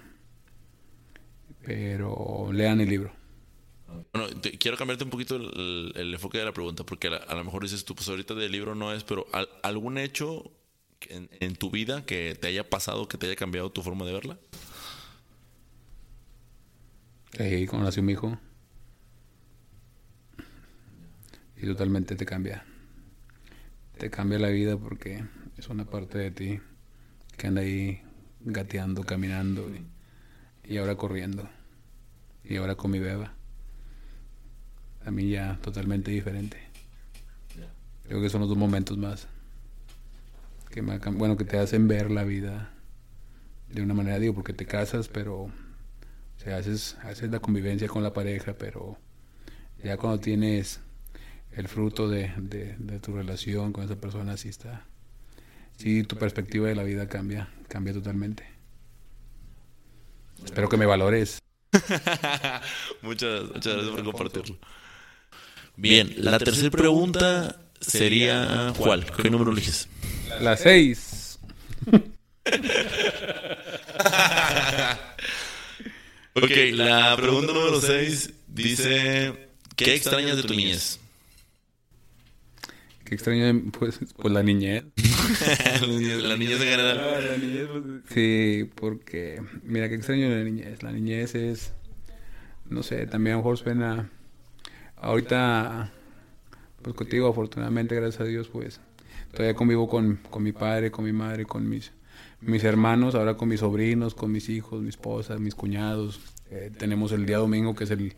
S1: Pero lean el libro.
S2: Bueno, te- quiero cambiarte un poquito el, enfoque de la pregunta, porque a, lo mejor dices tú, pues ahorita del libro no es, pero ¿al- ¿algún hecho en, tu vida que te haya pasado, que te haya cambiado tu forma de verla?
S1: Sí, cuando nació mi hijo. Y totalmente te cambia. Te cambia la vida porque es una parte de ti que anda ahí gateando, caminando y ahora corriendo. Y ahora con mi beba. A mí ya totalmente diferente. Creo que son los dos momentos más que me bueno, que te hacen ver la vida de una manera, digo, porque te casas, pero o sea, haces, haces la convivencia con la pareja, pero ya cuando tienes el fruto de, de- de tu relación con esa persona, sí está. Sí, tu perspectiva de la vida cambia, cambia totalmente. Espero que me valores.
S2: muchas, muchas gracias por compartirlo. Bien, la tercera pregunta sería ¿cuál? ¿Qué número eliges?
S1: Las seis.
S2: Ok, la pregunta número 6 dice ¿Qué extrañas de tu niñez?
S1: Qué extraño, pues, pues la niñez.
S2: la niñez en general.
S1: La niñez, pues, Sí, porque, mira, qué extraño la niñez. La niñez es, no sé, también a lo mejor suena, ahorita, pues contigo, afortunadamente, gracias a Dios, pues, todavía convivo con, con mi padre, con mi madre, con mis, mis hermanos, ahora con mis sobrinos, con mis hijos, mi esposa, mis cuñados. Eh, tenemos el día domingo, que es el,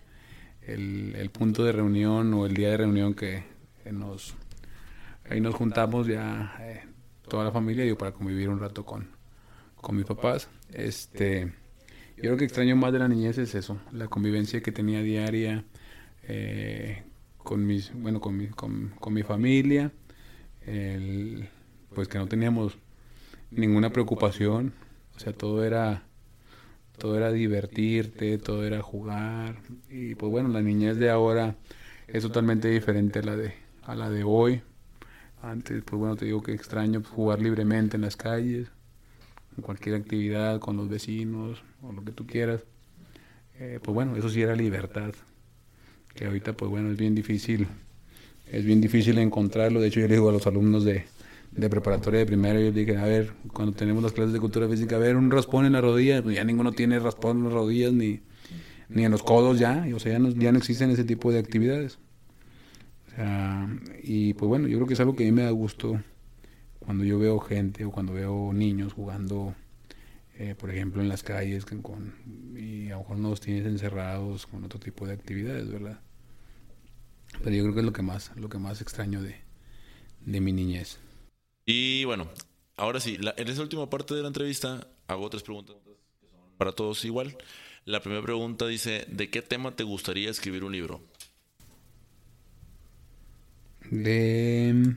S1: el, punto de reunión o el día de reunión que, que nos ahí nos juntamos ya eh, toda la familia digo, para convivir un rato con, con mis papás. Este, yo creo que extraño más de la niñez es eso, la convivencia que tenía diaria eh, con mis, bueno, con mi, con, con mi familia, el, pues que no teníamos ninguna preocupación, o sea, todo era todo era divertirte, todo era jugar y pues bueno, la niñez de ahora es totalmente diferente a la de a la de hoy. Antes, pues bueno, te digo que extraño pues, jugar libremente en las calles, en cualquier actividad, con los vecinos, o lo que tú quieras. Eh, pues bueno, eso sí era libertad. Que ahorita, pues bueno, es bien difícil. Es bien difícil encontrarlo. De hecho, yo le digo a los alumnos de, de preparatoria de primero, yo dije, a ver, cuando tenemos las clases de cultura física, a ver, un raspón en la rodilla, pues ya ninguno tiene raspón en las rodillas ni, ni en los codos ya, o sea, ya no, ya no existen ese tipo de actividades. O sea, y pues bueno, yo creo que es algo que a mí me da gusto cuando yo veo gente o cuando veo niños jugando, eh, por ejemplo, en las calles con, con- y a lo mejor no los tienes encerrados con otro tipo de actividades, ¿verdad? Pero yo creo que es lo que más, lo que más extraño de, de mi niñez.
S2: Y bueno, ahora sí, la- en esta última parte de la entrevista hago tres preguntas que son para todos igual. La primera pregunta dice, ¿de qué tema te gustaría escribir un libro?
S1: De.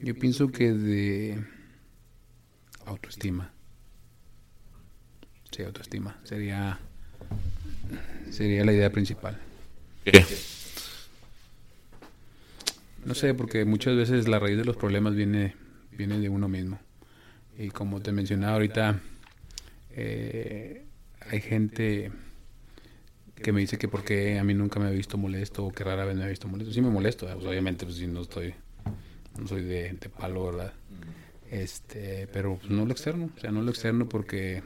S1: Yo pienso que de. Autoestima. Sí, autoestima. Sería. Sería la idea principal.
S2: ¿Qué?
S1: No sé, porque muchas veces la raíz de los problemas viene, viene de uno mismo. Y como te mencionaba ahorita, eh, hay gente que me dice que porque a mí nunca me ha visto molesto o que rara vez me ha visto molesto. Sí me molesto, pues, obviamente, pues si no estoy, no soy de, de palo, ¿verdad? Este, pero pues, no lo externo, o sea, no lo externo porque,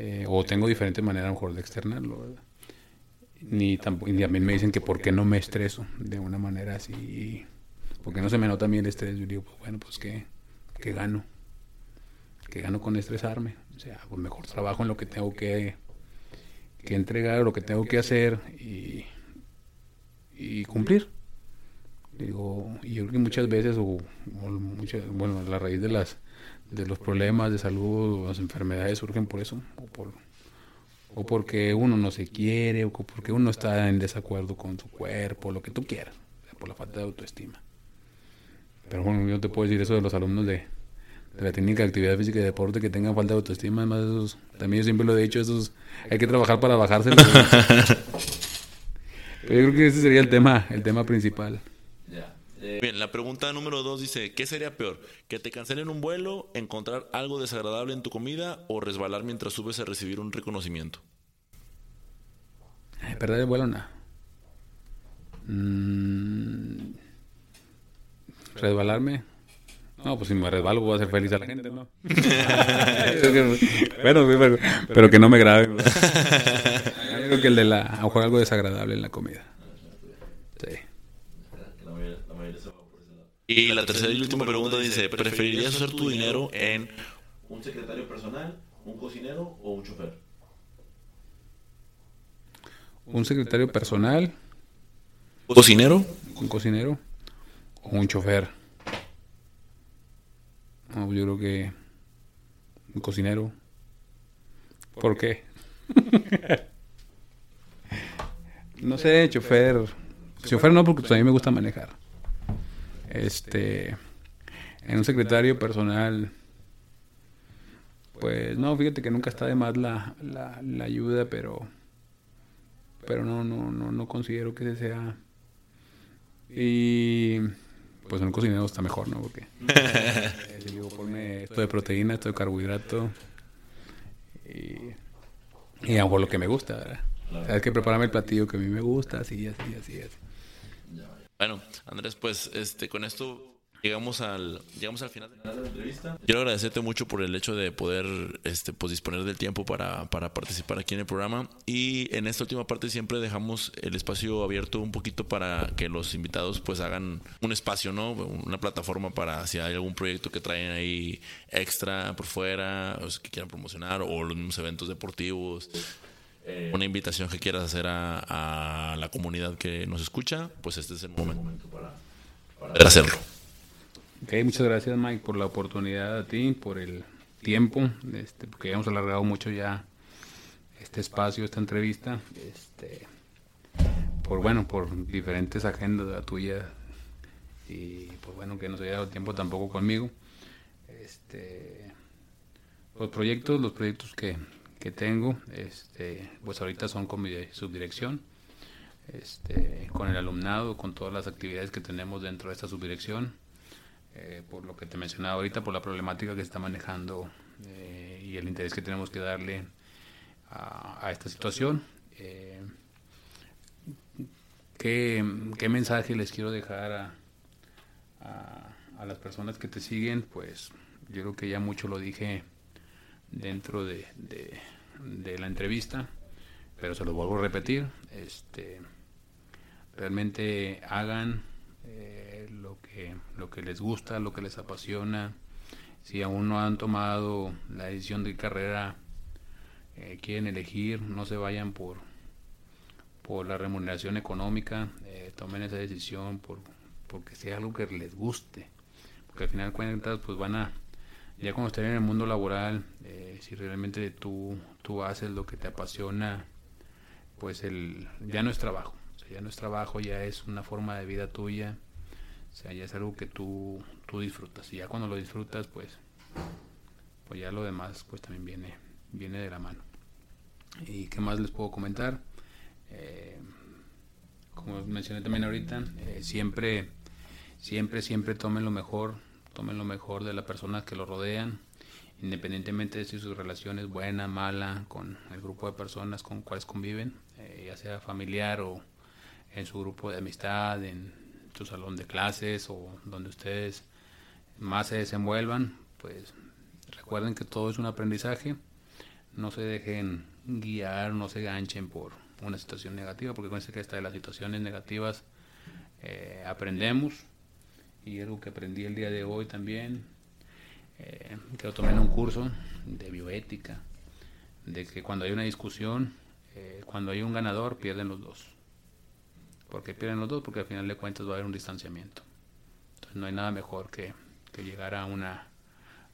S1: eh, o tengo diferente manera a lo mejor de externarlo. Ni tampoco, y también me dicen que por qué no me estreso de una manera así, porque no se me nota a el estrés. Yo digo, pues bueno, pues que, que gano, que gano con estresarme, o sea, pues mejor trabajo en lo que tengo que que entregar, lo que tengo que hacer y, y cumplir. Digo, y yo creo que muchas veces, o, muchas, bueno, la raíz de las de los problemas de salud, las enfermedades surgen por eso, o por o porque uno no se quiere, o porque uno está en desacuerdo con su cuerpo, lo que tú quieras, por la falta de autoestima. Pero bueno, yo te puedo decir eso de los alumnos de, de la técnica de actividad física y deporte que tengan falta de autoestima, además esos, también yo siempre lo he dicho, esos hay que trabajar para bajárselo. Pero yo creo que ese sería el tema, el tema principal.
S2: Bien, la pregunta número dos dice, ¿qué sería peor? ¿Que te cancelen un vuelo, encontrar algo desagradable en tu comida o resbalar mientras subes a recibir un reconocimiento?
S1: perder el vuelo, no. Mm, resbalarme. No, pues si me resbalo voy a hacer feliz a la gente, ¿no? bueno, pero, que no me grabe. Yo creo que el de la, a lo algo desagradable en la comida. Sí.
S2: Y la tercera y última pregunta dice, ¿preferirías usar tu dinero en un secretario personal, un cocinero o un chofer?
S1: Un secretario personal.
S2: ¿Cocinero?
S1: Un cocinero o un chofer. No, yo creo que un cocinero. ¿Por qué? no sé, chofer. Chofer no, porque pues, a mí me gusta manejar. Este. En un secretario personal. Pues no, fíjate que nunca está de más la, la, la ayuda, pero. Pero no, no, no, no considero que ese sea. Y pues en un cocinero está mejor, ¿no? Porque eh, digo, ponme esto de proteína, esto de carbohidrato y, y a lo mejor lo que me gusta, ¿verdad? Sabes que prepararme el platillo que a mí me gusta, así, así, así, así.
S2: Bueno, Andrés, pues este con esto Llegamos al, llegamos al final de la entrevista. Quiero agradecerte mucho por el hecho de poder este, pues, disponer del tiempo para, para, participar aquí en el programa. Y en esta última parte siempre dejamos el espacio abierto un poquito para que los invitados pues hagan un espacio, ¿no? Una plataforma para si hay algún proyecto que traen ahí extra por fuera, o que quieran promocionar, o los mismos eventos deportivos. Eh, una invitación que quieras hacer a, a, la comunidad que nos escucha, pues este es el momento para, para hacerlo.
S1: Ok, muchas gracias Mike por la oportunidad a ti, por el tiempo, este, porque ya hemos alargado mucho ya este espacio, esta entrevista, este, por bueno, por diferentes agendas la tuya y pues bueno, que no se haya dado tiempo tampoco conmigo. Este, los proyectos, los proyectos que, que tengo, este, pues ahorita son con mi subdirección, este, con el alumnado, con todas las actividades que tenemos dentro de esta subdirección eh, por lo que te mencionaba ahorita, por la problemática que se está manejando eh, y el interés que tenemos que darle a, esta situación. Eh, ¿qué, mensaje les quiero dejar a, a, las personas que te siguen? Pues yo creo que ya mucho lo dije dentro de, de, la entrevista, pero se lo vuelvo a repetir. Este, realmente hagan lo que, lo que les gusta, lo que les apasiona. Si aún no han tomado la decisión de carrera eh, quieren elegir, no se vayan por, por la remuneración económica, eh, tomen esa decisión por, porque sea algo que les guste. Porque al final de cuentas, pues van a, ya cuando estén en el mundo laboral, eh, si realmente tú, tú haces lo que te apasiona, pues el, ya no es trabajo. ya no es trabajo, ya es una forma de vida tuya o sea, ya es algo que tú, tú disfrutas. Y ya cuando lo disfrutas, pues, pues ya lo demás, pues también viene, viene de la mano. ¿Y qué más les puedo comentar? Eh, como mencioné también ahorita, eh, siempre, siempre, siempre tomen lo mejor, tomen lo mejor de las personas que lo rodean, independientemente de si su relación es buena, mala, con el grupo de personas con cuales conviven, eh, ya sea familiar o en su grupo de amistad, en su salón de clases o donde ustedes más se desenvuelvan, pues recuerden que todo es un aprendizaje, no se dejen guiar, no se ganchen por una situación negativa, porque con que hasta de las situaciones negativas eh, aprendemos, y algo que aprendí el día de hoy también, eh, que lo tomé en un curso de bioética, de que cuando hay una discusión, eh, cuando hay un ganador, pierden los dos. porque pierden los dos? Porque al final de cuentas va a haber un distanciamiento. Entonces no hay nada mejor que, que llegar a una,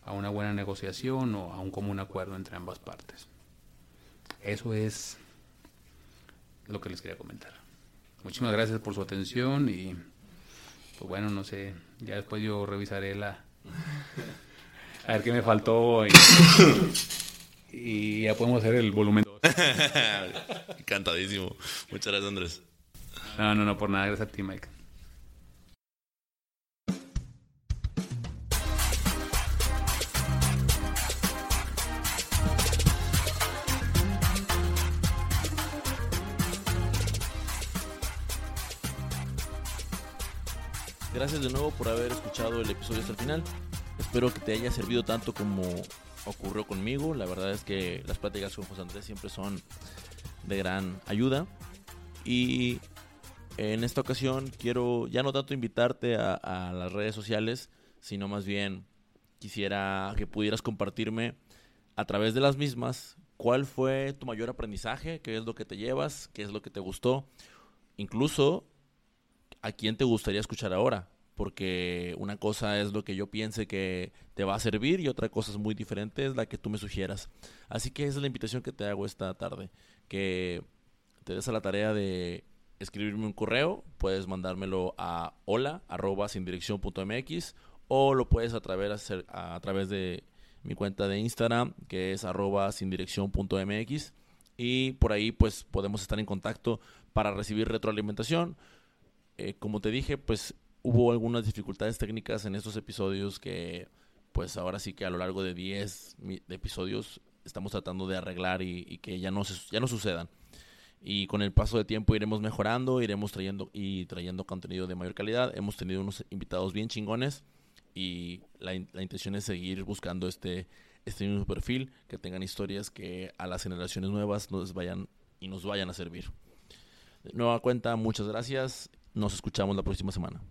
S1: a una buena negociación o a un común acuerdo entre ambas partes. Eso es lo que les quería comentar. Muchísimas gracias por su atención y pues bueno, no sé, ya después yo revisaré la a ver qué me faltó y, ya podemos hacer el volumen
S2: Encantadísimo. Muchas gracias, Andrés.
S1: No, no, no, por nada. Gracias a ti, Mike.
S2: Gracias de nuevo por haber escuchado el episodio hasta el final. Espero que te haya servido tanto como ocurrió conmigo. La verdad es que las pláticas con José Andrés siempre son de gran ayuda. Y en esta ocasión quiero ya no tanto invitarte a, a las redes sociales, sino más bien quisiera que pudieras compartirme a través de las mismas cuál fue tu mayor aprendizaje, qué es lo que te llevas, qué es lo que te gustó, incluso a quién te gustaría escuchar ahora. Porque una cosa es lo que yo piense que te va a servir y otra cosa es muy diferente, es la que tú me sugieras. Así que esa es la invitación que te hago esta tarde. Que te des a la tarea de escribirme un correo, puedes mandármelo a hola arroba sin dirección punto mx, o lo puedes a través, a, través de mi cuenta de Instagram que es arroba sin dirección punto mx y por ahí pues podemos estar en contacto para recibir retroalimentación eh, como te dije, pues hubo algunas dificultades técnicas en estos episodios que pues ahora sí que a lo largo de 10 episodios estamos tratando de arreglar y, que ya no, ya no sucedan. Y con el paso de tiempo iremos mejorando, iremos trayendo y trayendo contenido de mayor calidad. Hemos tenido unos invitados bien chingones y la, la intención es seguir buscando este, este mismo perfil, que tengan historias que a las generaciones nuevas nos vayan y nos vayan a servir. nueva cuenta, muchas gracias nos escuchamos la próxima semana.